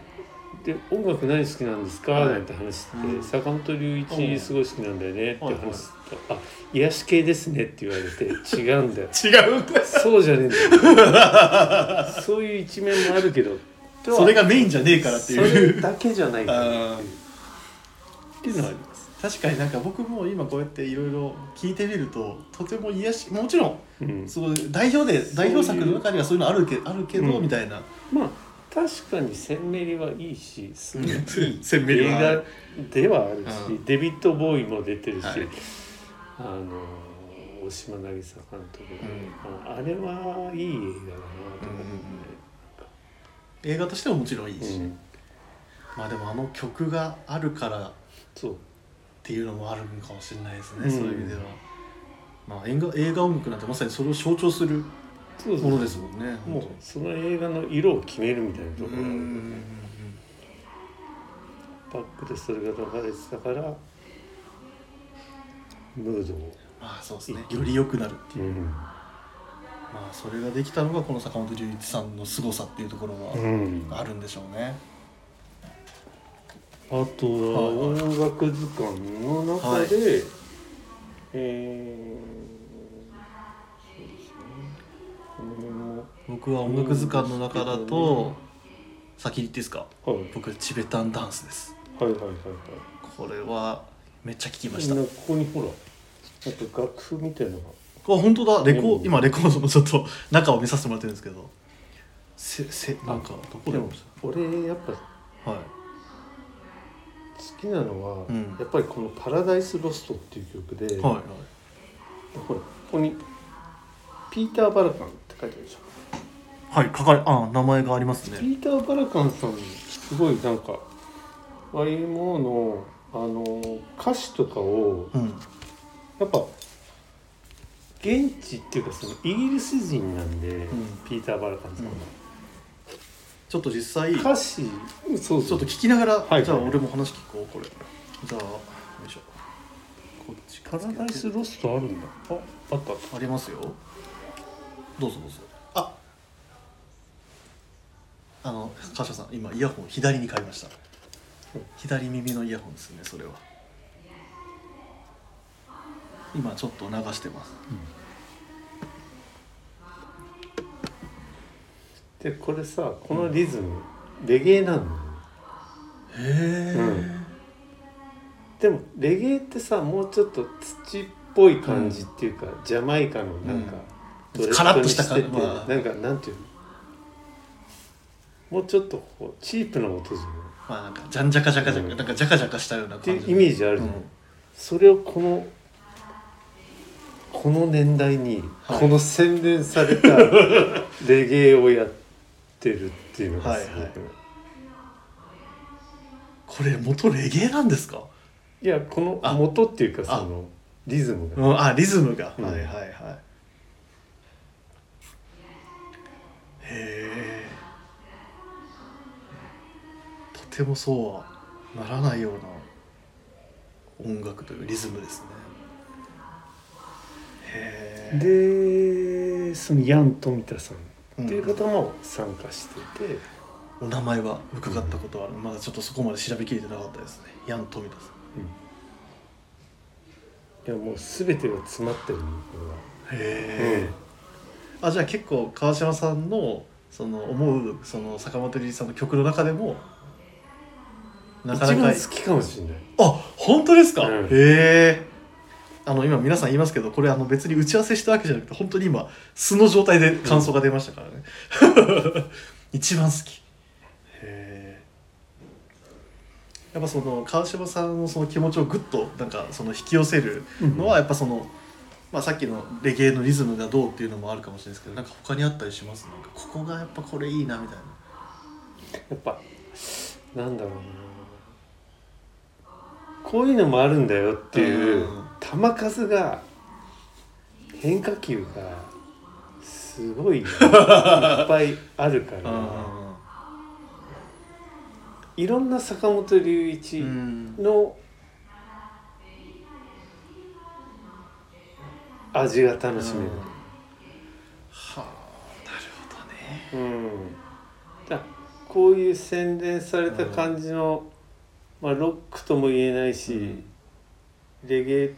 で音楽何好きなんですか?」はい。なんて話して、うん。坂本龍一すごい好きなんだよね」ってはい話すと「あ癒し系ですね」って言われて「違うんだよ。違うんだそうじゃねえんだよ。そういう一面もあるけど」とはそれがメインじゃねえからってそれいうだけじゃないからっていう。あー。っていうのはあります。確かになんか僕も今こうやっていろいろ聞いてみるととても癒しもちろんうん、すごい代表で代表作の中にはそういうのあるけあるけど、うんみたいな。まあ確かにセンメリはいいしすごいいいセンメリ映は画ではあるし、うんデビッド・ボーイも出てるし、はい。あの大島渚監督の、うん。あれはいい映画だなと思って、映画としてももちろんいいし、うん。まあでもあの曲があるからっそう。ていうのもあるのかもしれないですね、うん。そういう意味では。まあ、映画映画音楽なんてまさにそれを象徴するものですもんね。もうその映画の色を決めるみたいなところ。がある、うんうんうん。バックでそれが流れてたからムードを、まあそうですね。より良くなるっていう、うんまあそれができたのがこの坂本龍一さんの凄さっていうところうん。はあるんでしょうね、あとは音楽図鑑の中で、えーそうですね。この辺も僕は音楽図鑑の中だと先に言っていいですか？はい。僕チベタンダンスです。はいはいはいはい。これはめっちゃ聞きました。ここにほらなんか楽譜みたいなのがあ本当だ。レコうん今レコードのちょっと中を見させてもらってるんですけど。せせなんかどこでも俺やっぱ好はい。きなのは、うん。やっぱりこの「パラダイス・ロスト」っていう曲で、はいはい。ほらここに「ピーター・バラカン」って書いてあるでしょ。はい書かれあ名前がありますね。ピーター・バラカンさんすごいなんか YMO のあの歌詞とかをうん。やっぱ現地っていうかそのイギリス人なんで、ん。ピーター・バラカンさんは、ちょっと実際ちょ歌詞そうっとそう聞きながら、はいじゃあ俺も話聞こうこれ。じゃあよいしょ。こっちパラダイス・ロストあるんだ。ああった。あったありますよ。どうぞどうぞ。ああの川島さん今イヤホン左に変えました。左耳のイヤホンですねそれは。今ちょっと流してますでこれさこのリズム、レゲエなの？よへえ、うん。でもレゲエってさもうちょっと土っぽい感じっていうか、ジャマイカのなんか、うん。ドレッドにカラッとしてて感じまあ。なんかなんていうの？もうちょっとこうチープな音じゃない？まあなんかじゃんじゃかじゃかじゃか、うん。なんかじゃかじゃかしたような感じっていうイメージあるじゃん、うん。それをこのこの年代にはい。この洗練されたレゲエをやってるっていうのがすごく、はい。はいこれ元レゲエなんですか、いやこのあ。元っていうかそのリズムが。うん、あリズムが、うん。はいはいはい。へえとてもそうはならないような音楽というリズムですね。へえでそのヤン・富田さんっていう方も参加してて、お名前は伺ったことはある、まだちょっとそこまで調べきれてなかったですね。ヤン・富田さん。いやもう全てが詰まってるのこへえ、あじゃあ結構川島さんのその思うその坂本龍一さんの曲の中でもれはなかなか一番好きかもしれない。あ本当ですか、うん。へえあの今皆さん言いますけどこれあの別に打ち合わせしたわけじゃなくて本当に今素の状態で感想が出ましたからね、一番好き。へえやっぱその川島さんのその気持ちをぐっとなんかその引き寄せるのはやっぱその、まあ、さっきのレゲエのリズムがどうっていうのもあるかもしれないですけどなんか他にあったりします？なんかここがやっぱこれいいなみたいな。やっぱなんだろうな。こういうのもあるんだよっていううん球数が変化球がすごいいっぱいあるから。いろんな坂本龍一うんの味が楽しめる。はあなるほどね。うん、だこういう洗練された感じの、まあ、ロックとも言えないし、レゲエ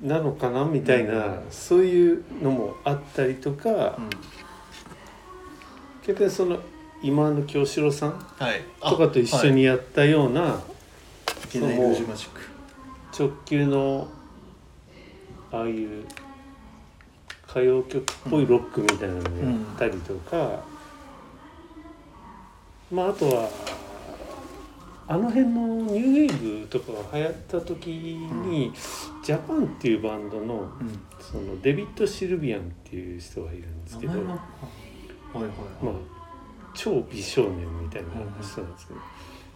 なのかなみたいな、うん。そういうのもあったりとか、うん。逆にその今の京志郎さんはい。とかと一緒にやったような、い。けない直球のああいう歌謡曲っぽいロックみたいなのをやったりとか、まああとはあの辺のニューウェーブとかが流行った時に、ジャパンっていうバンドのうん。そのデビッド・シルビアンっていう人がいるんですけど、名前は？はいはいまあ超美少年みたいな人なんですけど、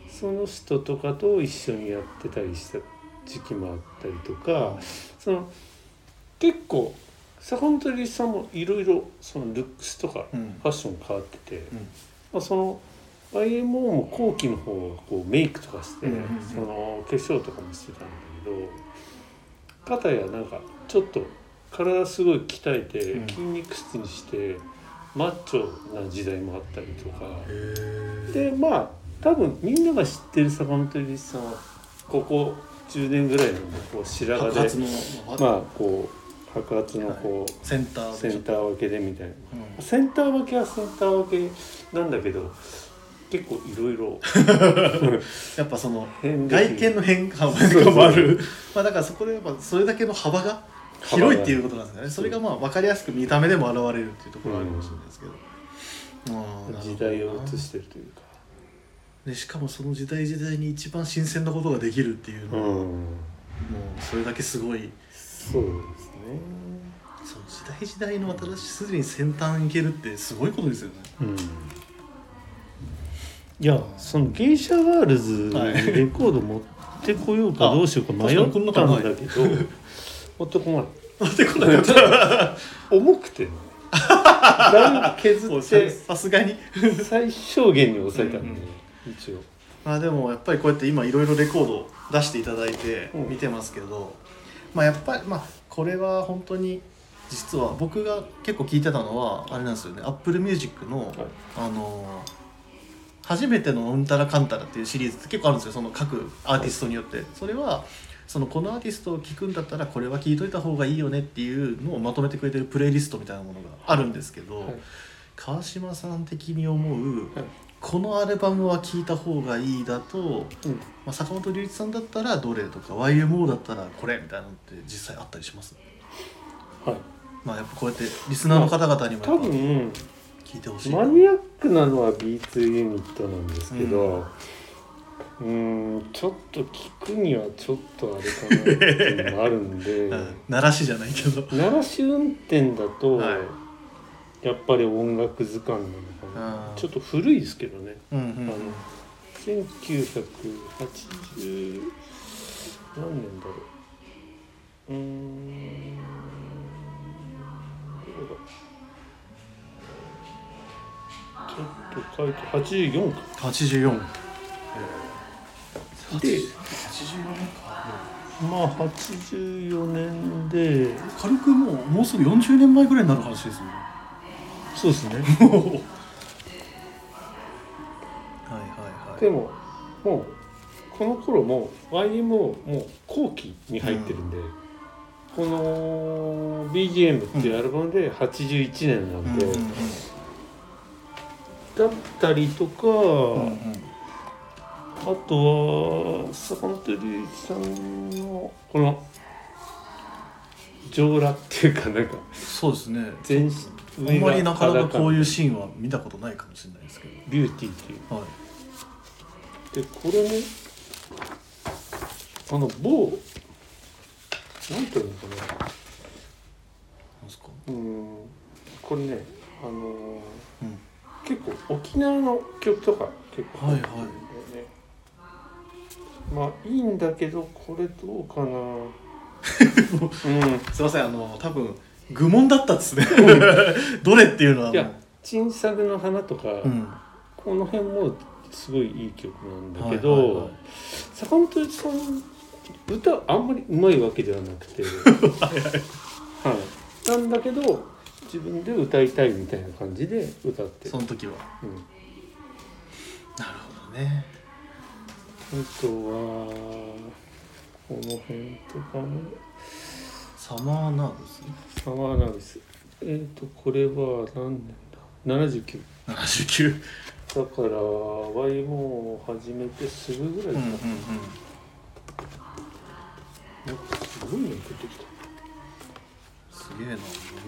その人とかと一緒にやってたりした時期もあったりとか、その結構坂本龍一さんもいろいろそのルックスとかうん。ファッション変わってて、うん。まあ、その YMO も後期の方はこうメイクとかして、その化粧とかもしてたんだけど片やなんかちょっと体すごい鍛えてうん。筋肉質にしてマッチョな時代もあったりとか。へでまあ多分みんなが知ってる坂本龍一さんはここ10年ぐらいのこう白髪でまあこう白髪のこうセンターセンター分けでみたいな。うん。センター分けはセンター分けなんだけど結構いろいろ。やっぱその外見の変化もある。まあだからそこでやっぱそれだけの幅が広いっていうことなんですかね。それがまあ分かりやすく見た目でも現れるっていうところがあるかもしれないですけど、あー時代を映してるというか。でしかもその時代時代に一番新鮮なことができるっていうのは、もうそれだけすごい。そうですね。その時代時代の新しいすでに先端いけるってすごいことですよね。うん。いや、そのゲイシャガールズレコード持ってこようかあどうしようか迷ったんだけど、持ってこない。なんでこんなこと重くて。ね。だいぶ削って さすがに。最小限に抑えたんで、ね一応。まあでもやっぱりこうやって今いろいろレコードを出していただいてうん。見てますけど、まあやっぱりまあこれは本当に実は僕が結構聞いてたのはあれなんですよね。Apple Music の、あの初めてのうんたらかんたらっていうシリーズって結構あるんですよその各アーティストによってそれはそのこのアーティストを聴くんだったらこれは聴いといた方がいいよねっていうのをまとめてくれてるプレイリストみたいなものがあるんですけど、はい川島さん的に思う、はいこのアルバムは聴いた方がいいだと、うん。まあ、坂本龍一さんだったらどれとか YMO だったらこれみたいなのって実際あったりします？はい。まあやっぱこうやってリスナーの方々にもや多分、聞いてほしいマニアックなのは B2 ユニットなんですけど、うーん、ちょっと聞くにはちょっとあれかなっていうのもあるんで、うん鳴らしじゃないけど。鳴らし運転だと、はい。やっぱり音楽図鑑なのかな。ちょっと古いですけどね、うんうんあの1980何年だろう。うーんだ。ちょっと書いて84か。84で84年か。まあ84年で。軽くもうもうすぐ40年前ぐらいになる話ですよね。そうですね。はいはいはい。でももうこの頃も YM ももう後期に入ってるんで、この BGM っていうアルバムで81年なんで、うんうんうんだったりとか、うんうんあとは坂本龍一さんのこの上裸っていうかなんかそうですね。全あんまりなかなかこういうーシーンは見たことないかもしれないですけど。ビューティーっていう。はい。でこれねあの某なんていうのかな。なんですか？うん。これねあのーうん結構沖縄の曲とか結構はいはい入ってるんだよね、まあいいんだけどこれどうかな。う んすいませんあの多分愚問だったっすね。どれっていうのは。いや「チンサグの花」とか、うん。この辺もすごいいい曲なんだけど、はいはいはい。坂本龍一さん歌あんまりうまいわけではなくて。はい。なんだけど自分で歌いたいみたいな感じで歌ってる。その時は。うん。なるほどね。あとはこの辺とかもサマーナーブス？サマーナビス。えっ、とこれは何年だ？79 79だから Y も始めてすぐぐらいかな、うんうんうん。なんかすごいの出てきたすげえな。い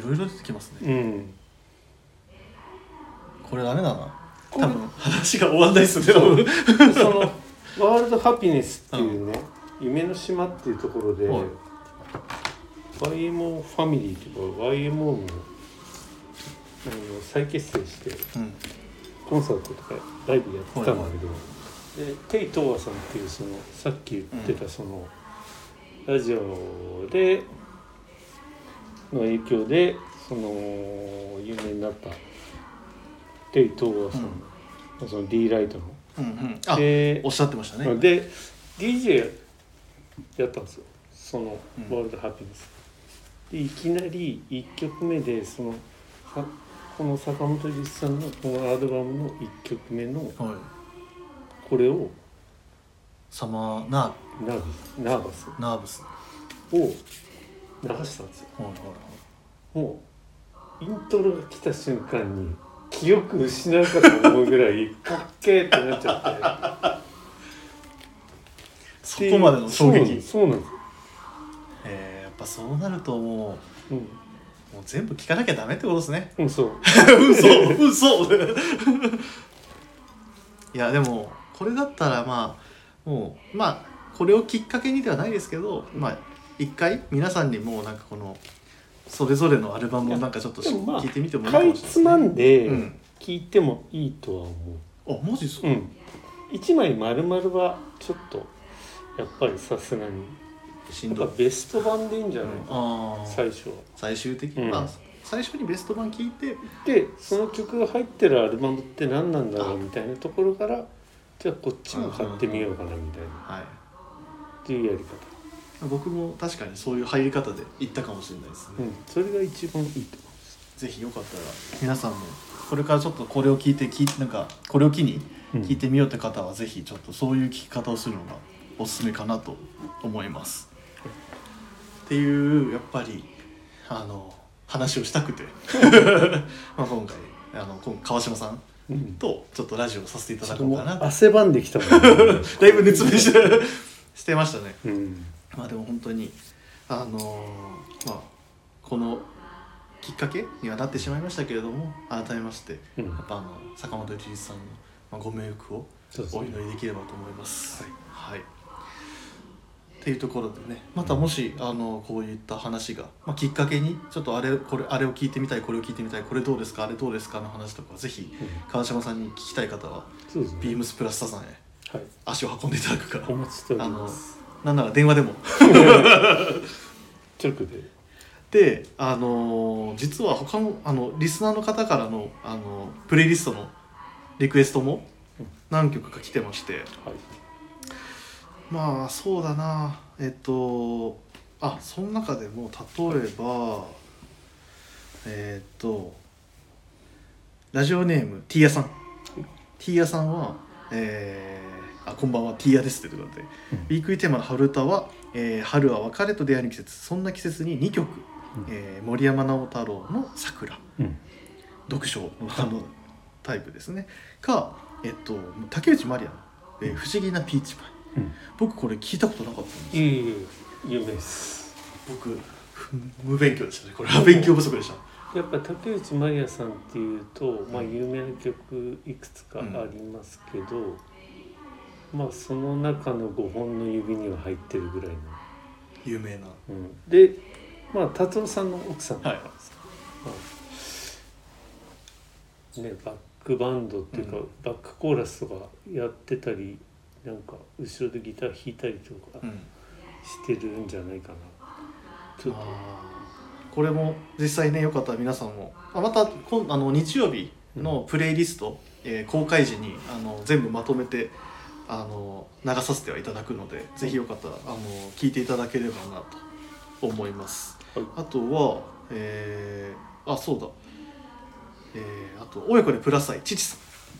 ろいろ出てきますね。うん。これダメだな。多分話が終わんないっすね。多分 そのワールドハピネスっていうね、夢の島っていうところで、はい。YMO ファミリーというか YMO の再結成してうん。コンサートとかライブやってたんだけど、でテイ・トーアさんっていうそのさっき言ってたその、ラジオでの影響でその有名になったテイ・トーアさん、その D ライトの。うんうん。あでおっしゃってましたね。で DJ やったんですよ。そのうん「ワールドハピネス」でいきなり1曲目でそのさこの坂本龍一さんのこのアルバムの1曲目のはい。これをサマーナナーナーバス。ナーブス。を流したんですよ。はいはいもうイントロが来た瞬間に記憶失うかと思うぐらいかっけーってなっちゃってそこまでの衝撃。そうなんですえー、やっぱそうなるともううん。もう全部聞かなきゃダメってことですね。うんそう。嘘 嘘。いやでもこれだったらまあもうまあこれをきっかけにではないですけどまあ一回皆さんにもうなんかこのそれぞれのアルバムをなんかちょっとまあ聞いてみてもいいかかいもしれないですつまんでうん。聞いてもいいとは思あマジですか、ううん。1枚丸々はちょっとやっぱりさすがにしんどい。ベスト版でいいんじゃない？かなああ最初は。最終的に、うん。まあ最初にベスト版聞いて。でその曲が入ってるアルバムって何なんだろう？みたいなところからじゃあこっちも買ってみようかなみたいな。はい。っていうやり方僕も確かにそういう入り方で行ったかもしれないですね、うん。それが一番いいとぜひよかったら皆さんもこれからちょっとこれを聞いて聞いなんかこれを機に思う聞いてみようって方はぜひちょっとそういう聞き方をするのがおすすめかなと思います。っていうやっぱりあの話をしたくて。まあ今回あの今川島さんうん。とちょっとラジオをさせていただこうかなと。汗ばんできたもん、だいぶ熱弁してしてましたね。うんまあでも本当にあのーまあこのきっかけにはなってしまいましたけれども改めましてうん。やっぱあの坂本龍一さんの、まあ、ご冥福をお祈りできればと思います。はい、っていうところでねまたもしあのこういった話が、まあ、きっかけにちょっとあれこれあれを聞いてみたいこれを聞いてみたいこれどうですかあれどうですかの話とかぜひ川島さんに聞きたい方はそうですね。ビームスプラスタさんへはい。足を運んでいただくかお待ちしておりますなんなら電話でも。直で。であのー実は他のあのリスナーの方からのあのプレイリストのリクエストも何曲か来てまして。はい。まあそうだな。えっとあその中でも例えばえっとラジオネームティーヤさん。ティーヤさんはえーあこんばんはティーヤですってことで、うん。ウィークリーテーマの春歌は、えー春は別れと出会いの季節そんな季節に2曲、えー森山直太朗の「桜」うん。読書のあのタイプですね。か、えっと、竹内まりやの、えー不思議なピーチパイ」うん。僕これ聞いたことなかったんです。有名です。僕ふ無勉強でしたね。これは勉強不足でした。やっぱ竹内まりやさんっていうと、まあ、有名な曲いくつかありますけど、まあその中の5本の指には入ってるぐらいの、有名な。うん、でまあ達夫さんの奥さんはい。まあねバックバンドっていうか、うん。バックコーラスとかやってたりなんか後ろでギター弾いたりとかうん。してるんじゃないかな、ちょっと。あー。これも実際ねよかったら皆さんも。あまた今あの日曜日のプレイリスト、えー公開時にあの全部まとめてあの流させてはいただくので、ぜひよかったらあの聞いていただければなと思います。はい。あとは、えーあそうだ、えーあと親子でプラス愛父さ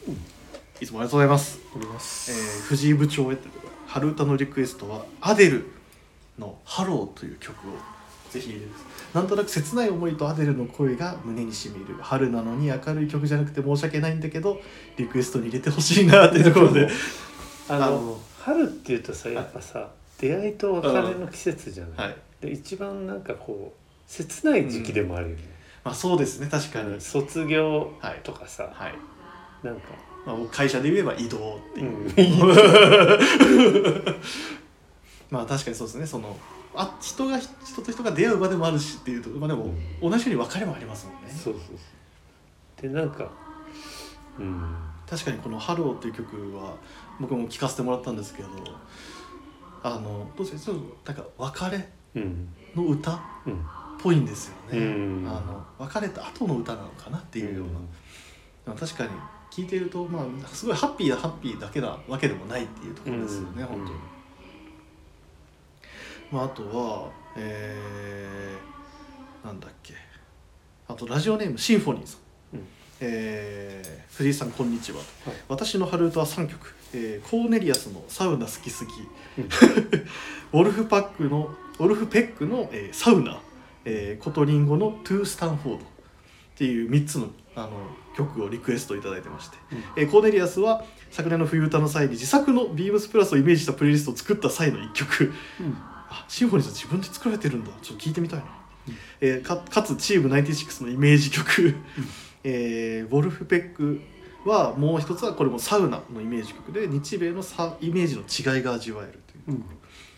ん、いつもありがとうございます。ます、えー藤井部長へということで春歌のリクエストはアデルの「ハロー」という曲をぜひ入れてなんとなく切ない思いとアデルの声が胸にしみる。春なのに明るい曲じゃなくて申し訳ないんだけどリクエストに入れてほしいなっていうところであの春っていうとさやっぱさ、出会いと別れの季節じゃない、はい。で一番なんかこう切ない時期でもあるよね、まあそうですね確かに、卒業はい。とかさ、はい。なんか、まあ、僕会社で言えば移動ってういう、ん、まあ確かにそうですね。そのあ人が人と人が出会う場でもあるしっていうと、まあ、でも同じように別れもありますもんね。そうそうそう。でなんかうん。確かにこの「ハロー」っていう曲は僕も聴かせてもらったんですけどあのどうしてちょっとなんか別れうんの歌っうん。ぽいんですよね、うん。あの別れた後の歌なのかなっていうような、まあ確かに聞いてると、まあ、すごいハッピーだハッピーだけなわけでもないっていうところですよね、うん。本当に。まあ、あとはえー、なんだっけ。あとラジオネームシンフォニーさん、うん。えー藤井さんこんにちは、はい。私の春歌は3曲、えーコーネリアスのサウナ好きすぎ、うん。Vulfpack の Vulfpeck の、えーサウナ、えーコトリンゴの To Stanford っていう3つのあの曲をリクエストいただいてまして、うん。えーコーネリアスは昨年の冬歌の際に自作の BEAMS PLUS をイメージしたプレイリストを作った際の1曲。うん。あシンフォニーさん自分で作られてるんだちょっと聞いてみたいな、うん。えーかかつチーム96のイメージ曲、えーウォルフペックはもう一つはこれもサウナのイメージ曲で日米のさイメージの違いが味わえるといううん。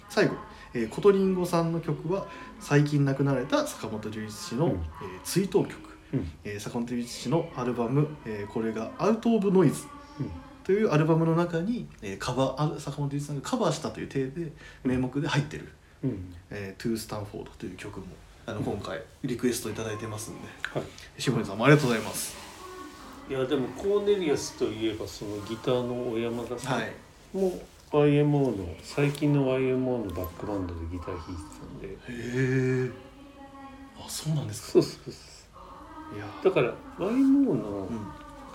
最後、えーコトリンゴさんの曲は最近亡くなられた坂本龍一氏の、うん。えー追悼曲、うん。えー坂本龍一氏のアルバム、えーこれが「アウト・オブ・ノイズ」うんというアルバムの中に、えーカバーあ坂本龍一さんがカバーしたという体で名目で入ってるうん「えー、 To Stanford」という曲もあの今回リクエストいただいてますんで。はい。シモニさんもありがとうございます。いやでもコーネリアスといえばそのギターの小山田さんはい、も YMO の最近の YMO のバックバンドでギター弾いてたんで。へえあそうなんですか？そうそうそういや。だから YMO のうん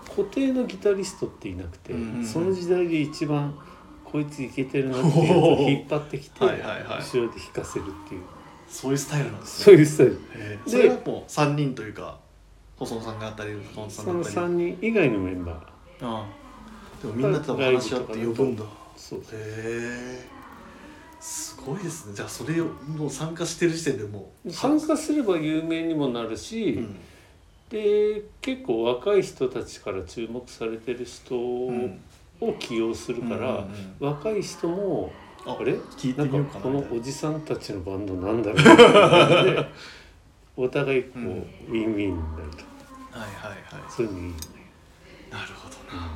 固定のギタリストっていなくて、うんその時代で一番こいついけてるなっていうやつを引っ張ってきて はいはいはい。後ろで弾かせるっていう。そういうスタイルなんですね。そういうスタイル。でへー。それはもう3人というか細野さんがあったり坂本さんそのがあったり3人以外のメンバー。ああ。でもみんなと話し合って呼ぶんだ。へそう。え。すごいですね。じゃあそれをもう参加してる時点でもう。参加すれば有名にもなるし、うん。で結構若い人たちから注目されてる人うん。を起用するから、うんうん若い人もああれ？聞いてみようかな。かこのおじさんたちのバンドなんだろうみたいな感じでお互いこう、うん。ウィンウィンになるとはいはいはい。そういうのいいよね。なるほどな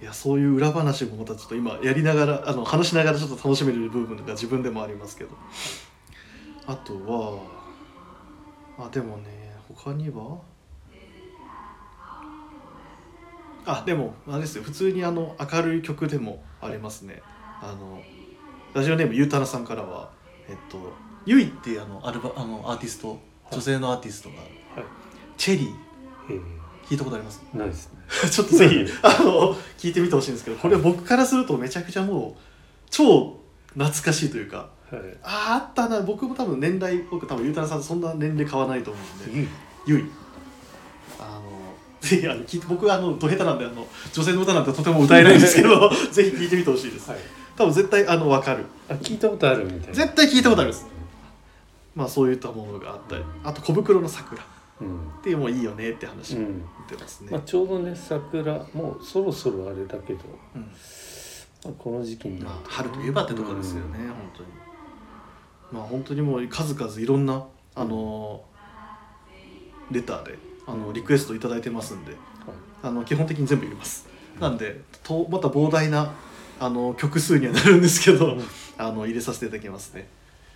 いやそういう裏話もまたちょっと今やりながらあの話しながらちょっと楽しめる部分が自分でもありますけど。あとはあでもね他には？あでもあれですよ。普通にあの明るい曲でもありますね。あのラジオネームゆうたなさんからはえっとゆいっていうあのアルバあのアーティスト女性のアーティストがはい。チェリー。え聞いたことあります？ー、ないですね。ちょっとぜひあの聞いてみてほしいんですけどこれ僕からするとめちゃくちゃもう超懐かしいというかはい。あーあったな僕も多分年代僕多分ゆうたなさんとそんな年齢変わらないと思うんでゆいあのぜひあの聞僕はあのド下手なんであの女性の歌なんてとても歌えないんですけど ぜひ聞いてみてほしいです、はい。多分絶対あの分かる。あ聞いたことあるみたいな。絶対聞いたことあるんです。まあそういったものがあったりあと小袋の桜っうん。ていうのもいいよねって話もうん。出てますね、まあちょうどね桜もうそろそろあれだけど、うん。まあ、この時期に。なるまあ、春といえばってとこですよね、本当に。まあ本当にもう数々いろんなあのレターであのリクエストいただいてますんであの基本的に全部入れます。なんでとまた膨大なあの曲数にはなるんですけど、うん。あの入れさせていただきますね。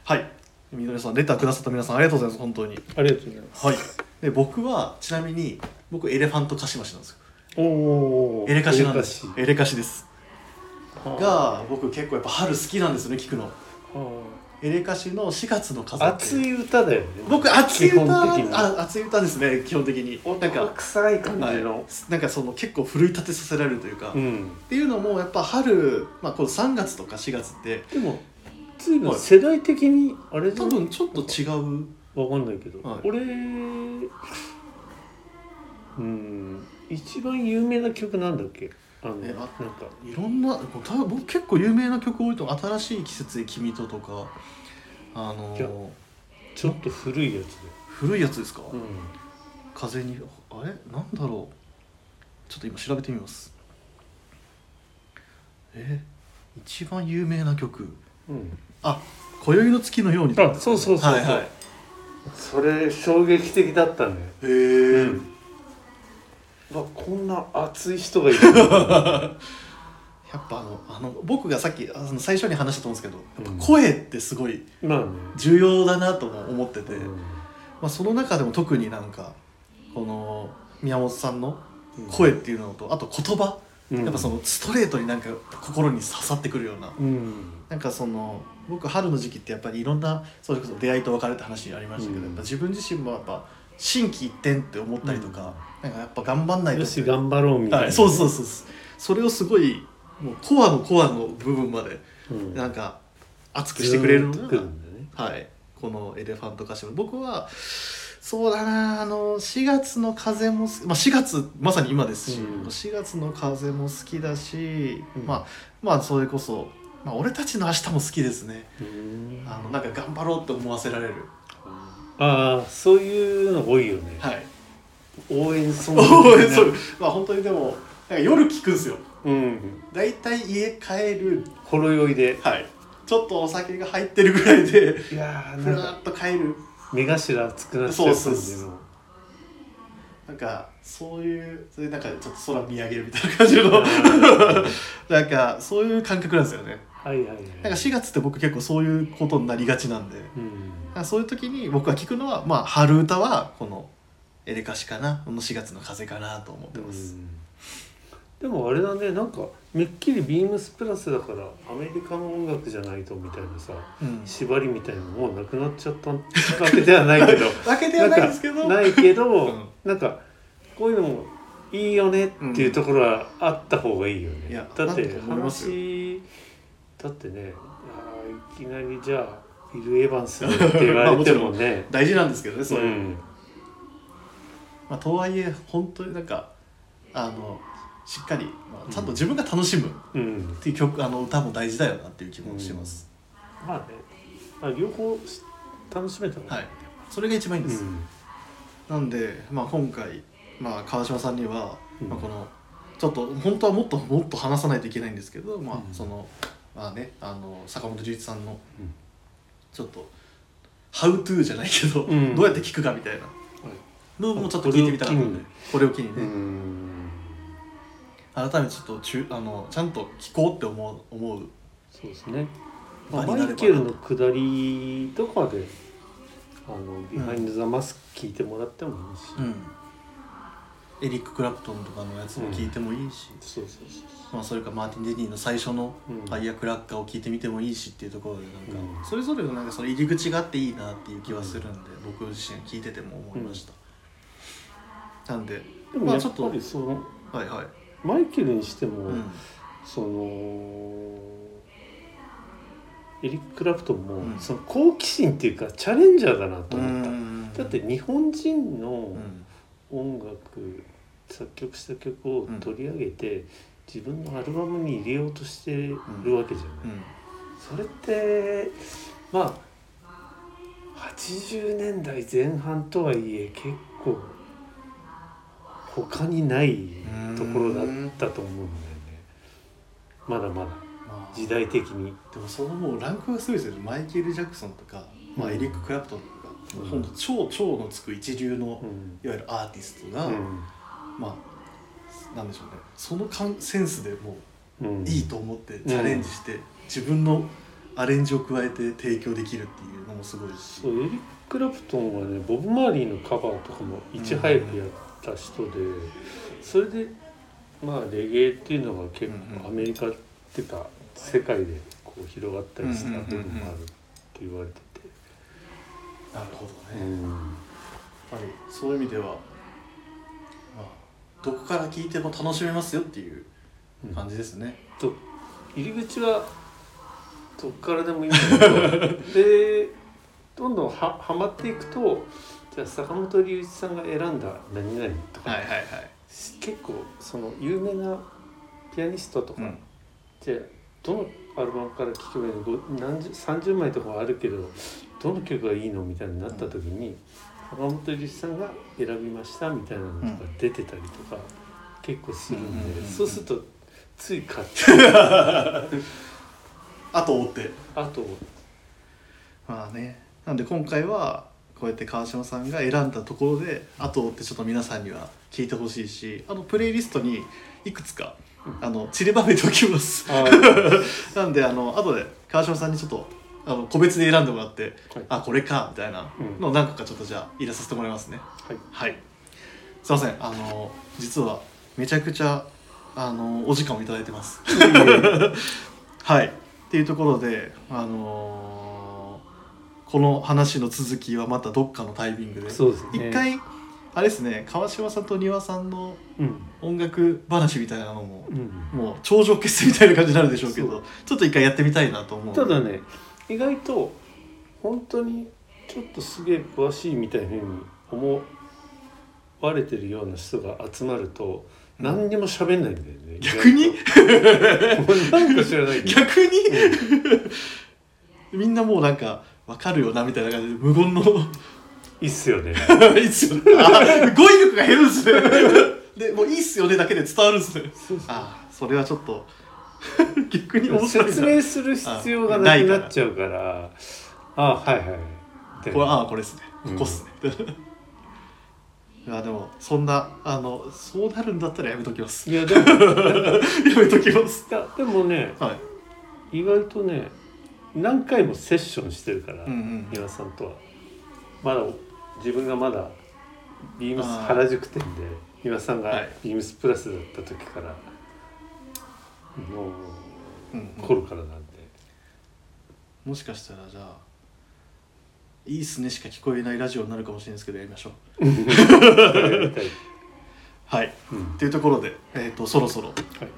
はいみのりさんレターくださった皆さんありがとうございます本当に。ありがとうございます。はい。で僕はちなみに僕エレファントカシマシなんですよ。おお。エレカシなんです。エレカシ。です。はあ。が僕結構やっぱ春好きなんですよね聞くの。はエレカシの4月の風熱い歌だよね。僕熱い基歌熱い歌ですね基本的に。なんか、臭い感じはい。の。なんかその結構奮い立てさせられるというか、っうん。ていうのもやっぱ春、まあ、この3月とか4月ってでも随分世代的にあれじゃ多ない？分ちょっと違う。わかんないけど、はい。俺うん一番有名な曲なんだっけ？あのえあなんか。いろんな多分僕結構有名な曲多いと「新しい季節へ君と」とかあのいやちょっと古いやつで、古いやつですか、うん、風にあれ？なんだろう？ちょっと今調べてみます。え一番有名な曲。うん、あ今宵の月のようにあそうそうそうそう。はいはい。それ衝撃的だったねへえ、うん。わこんな熱い人がいる。やっぱあのあの僕がさっきあの最初に話したと思うんですけど、うん。声ってすごい重要だなとも思ってて、うん。まあ、その中でも特になんかこの宮本さんの声っていうのとあと言葉。うん。やっぱそのストレートになんか心に刺さってくるような。うん。なんかその僕春の時期ってやっぱりいろんなそれこそ出会いと別れって話ありましたけど、うん。やっぱ自分自身もやっぱ心機一転って思ったりとか、なんかやっぱ頑張んないとよし頑張ろうみたいな、はい、そうそうそうそう。それをすごいもうコアのコアの部分までうん、なんか熱くしてくれるのずーっとがくるんだね。はい、このエレファントカシマ僕はそうだなあの4月の風もす、まあ、4月まさに今ですし、うん。4月の風も好きだし、うん。まあまあそれこそ、まあ、俺たちの明日も好きですね。うん。あのなんか頑張ろうって思わせられる。ああそういうの多いよね、はい。応援ソング。応援ソング。まあ本当にでもなんか夜聞くんですよ。うん。大体家帰る。ほろ酔いで。はい。ちょっとお酒が入ってるぐらいでいやーふらっと帰る。目頭熱くなっちゃう感そうじそうのなんかそういうそれなんかちょっと空見上げるみたいな感じの。なんかそういう感覚なんですよねはいはいはい。なんか4月って僕結構そういうことになりがちなんで。うん。そういう時に僕が聞くのはまあ春歌はこのエレカシかな。この4月の風かなと思ってます、うん。でもあれだね。なんかめっきりビームスプラスだからアメリカの音楽じゃないとみたいなさうん。縛りみたいなのもうなくなっちゃった。わけではないけど。わけではないんですけど。なんかないけど、うん。なんかこういうのもいいよねっていうところはあった方がいいよね、いやだって話だってねいきなりじゃあフィル・エヴァンスって言われてもね。大事なんですけどねそういう、ん。まあ、とはいえ本当になんかあのしっかり、まあ、ちゃんと自分が楽しむっうん。ていう曲、あの歌も大事だよなっていう気もしてます、まあね、まあ、両方し楽しめたらはい。それが一番いいんです、うん。なんで、まあ、今回、まあ、川島さんには、うん。まあ、このちょっと本当はもっともっと話さないといけないんですけど、まあうん。そのまあねあの坂本龍一さんのうん。ちょっと「How to」じゃないけど、うん。どうやって聞くかみたいな。のもちょっと聞いてみたかったので。これを機にね、うん。改めてちょっとちゅあのちゃんと聞こうって思う思う。そうですね、まあ、場になれば。マイケルの下りとかであのビハインド・ザ・マスク聞いてもらってもいいし、うんエリック・クラプトンとかのやつも聞いてもいいし、そうそうそうまあ、それかマーティン・デニーの最初のうん「ファイヤークラッカー」を聞いてみてもいいしっていうところでなんか、うん。それぞれのなんかその入り口があっていいなっていう気はするんで、僕自身聞いてても思いました、なんででもやっまあちょっとぱりそのはいはい、マイケルにしても、うん。そのエリック・クラプトンも、うん。その好奇心っていうかチャレンジャーだなとう思った、んだって日本人うのん音楽作曲した曲を取り上げて、自分のアルバムに入れようとしてるわけじゃない、うん。それってまあ80年代前半とはいえ結構他にないところだったと思うんだよね。まだまだ。まあ時代的に。でもそのもうランクがすごいですよねマイケル・ジャクソンとか、まあ、うんエリック・クラプトンうん。ほんと超超のつく一流のうん。いわゆるアーティストが、うん。まあなんでしょうね。その感センスでもういいと思ってチャレンジして、自分のアレンジを加えて提供できるっていうのもすごいし。そうエリック・クラプトンはねボブ・マーリーのカバーとかもいち早くやった人で、それでまあレゲエっていうのが結構アメリカっていうか世界でこう広がったりした部分もあるって言われてて、なるほどね、うん。やっぱりそういう意味では、まあ、どこから聞いても楽しめますよっていう感じですね、と入り口はどっからでもいいんだけど。でどんどんははまっていくとじゃあ坂本龍一さんが選んだ何々とか、はいはいはい。結構その有名なピアニストとか、うん。じゃあどのアルバムから聴けばいいの？ご何十30枚とかあるけどどの曲がいいのみたいになった時に、坂本龍一さんが選びましたみたいなのとか出てたりとか結構するんで、そうするとつい買っちあと追って。あとまあね。なんで今回はこうやって川島さんが選んだところで後を追ってちょっと皆さんには聞いてほしいしあのプレイリストにいくつかあの散りばめておきます。あ なんであの後で川島さんにちょっとあの個別で選んでもらって、はい。あこれかみたいなのを何個かちょっとじゃあ入れさせてもらいますね。はい。はい。すいません。あの実はめちゃくちゃあのお時間をいただいてます。はい。っていうところであのーこの話の続きはまたどっかのタイミングで。そうですね。一回あれですね川島さんと丹羽さんのうん。音楽話みたいなのもうん。もう頂上決戦みたいな感じになるでしょうけそどちょっと一回やってみたいなと思うただね意外と本当にちょっとすげえ詳しいみたいなふうに思われてるような人が集まると何にも喋んないんだよね。逆に？か知らない。逆に？みんなもうなんか分かるよなみたいな感じで無言の。いいっすよね。いいっすよ。ねあ語彙力が減るんですね。でもういいっすよねだけで伝わるんですね。ああそれはちょっと 逆に面白いな。説明する必要がなくなっちゃうから。あはいはい。これああこれですね。うん。ここっすね、いやでもそんなあのそうなるんだったらやめときます。いやでも やめときます。いやでもねはい。意外とね何回もセッションしてるから、うんうん。さんとは。まだ自分がまだビームス原宿店で丹羽さんがはい。ビームスプラスだった時から、もうん。う頃からなんで、もしかしたらじゃあいいっすねしか聞こえないラジオになるかもしれないですけどやりましょう。はい。うん。というところで、えー、とそろそろ。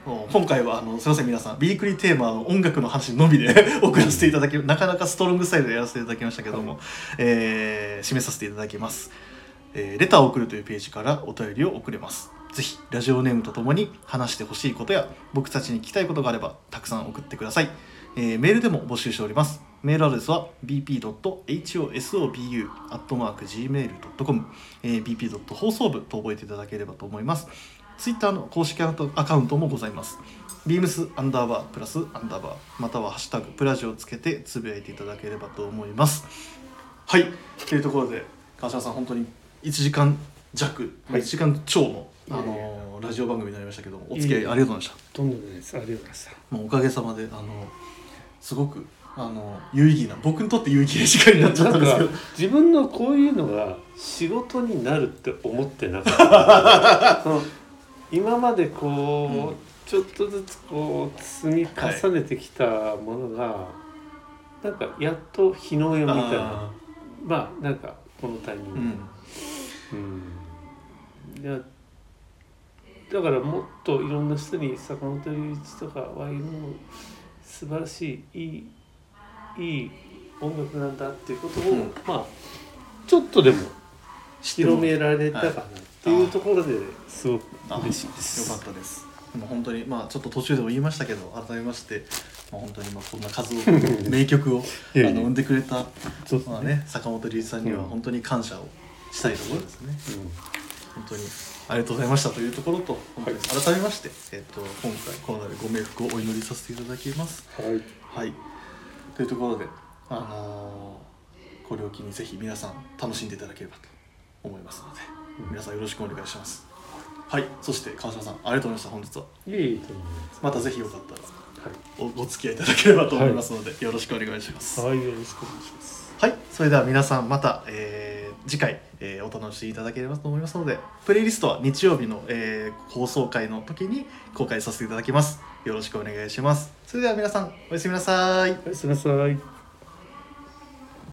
もう今回はあのすいません皆さん。ビークリーテーマの音楽の話のみで 送らせていただきなかなかストロングスタイルでやらせていただきましたけども、はいえー締めさせていただきます、えーレターを送るというページからお便りを送れますぜひラジオネームとともに話してほしいことや僕たちに聞きたいことがあればたくさん送ってください、えーメールでも募集しておりますメールアドレスは bp.hosobu.gmail.com、えー bp. 放送部と覚えていただければと思いますツイッターの公式アカウントもございます。ビームスアンダーバープラスアンダーバーまたはハッシュタグプラジをつけてつぶやいていただければと思います。はいというところで川島さん本当に1時間弱、はい1時間超の、あのーラジオ番組になりましたけどもお付き合いありがとうございました。どんどんです。ありがとうございましたもうおかげさまであのすごくあの有意義な僕にとって有意義な時間になっちゃったんですけど。自分のこういうのが仕事になるって思ってなかった。今までこう、うんちょっとずつこう積み重ねてきたものが、なんかやっと日の絵みたいなあまあなんかこのタイミングーうん。うん。いやだからもっといろんな人に坂本龍一とかはいうの素晴らしいいいいい音楽なんだっていうことを、うんまあちょっとでも広められたかなっていうところですごくあ嬉しいです。よかったです。もう本当にまあちょっと途中でも言いましたけど改めまして、まあ、本当にまあこんな数を名曲を あの生んでくれたまあね坂本龍一さんにはうん本当に感謝をしたいところですね。うん本当にありがとうございましたというところとはい改めまして、えっ、と今回この度ご冥福をお祈りさせていただきます。はいはい。というところであのーこれを機にぜひ皆さん楽しんでいただければと思いますので、うん皆さんよろしくお願いします。はい。そして川島さんありがとうございました本日は。いえいえまたぜひよかったらはいおご付き合いいただければと思いますので、よろしくお願いします。はい、よろしくお願いします。はい、それでは皆さんまた、えー次回、えーお楽しみいただければと思いますのでプレイリストは日曜日の、えー放送回の時に公開させていただきます。よろしくお願いします。それでは皆さんおやすみなさい。おやすみなさい。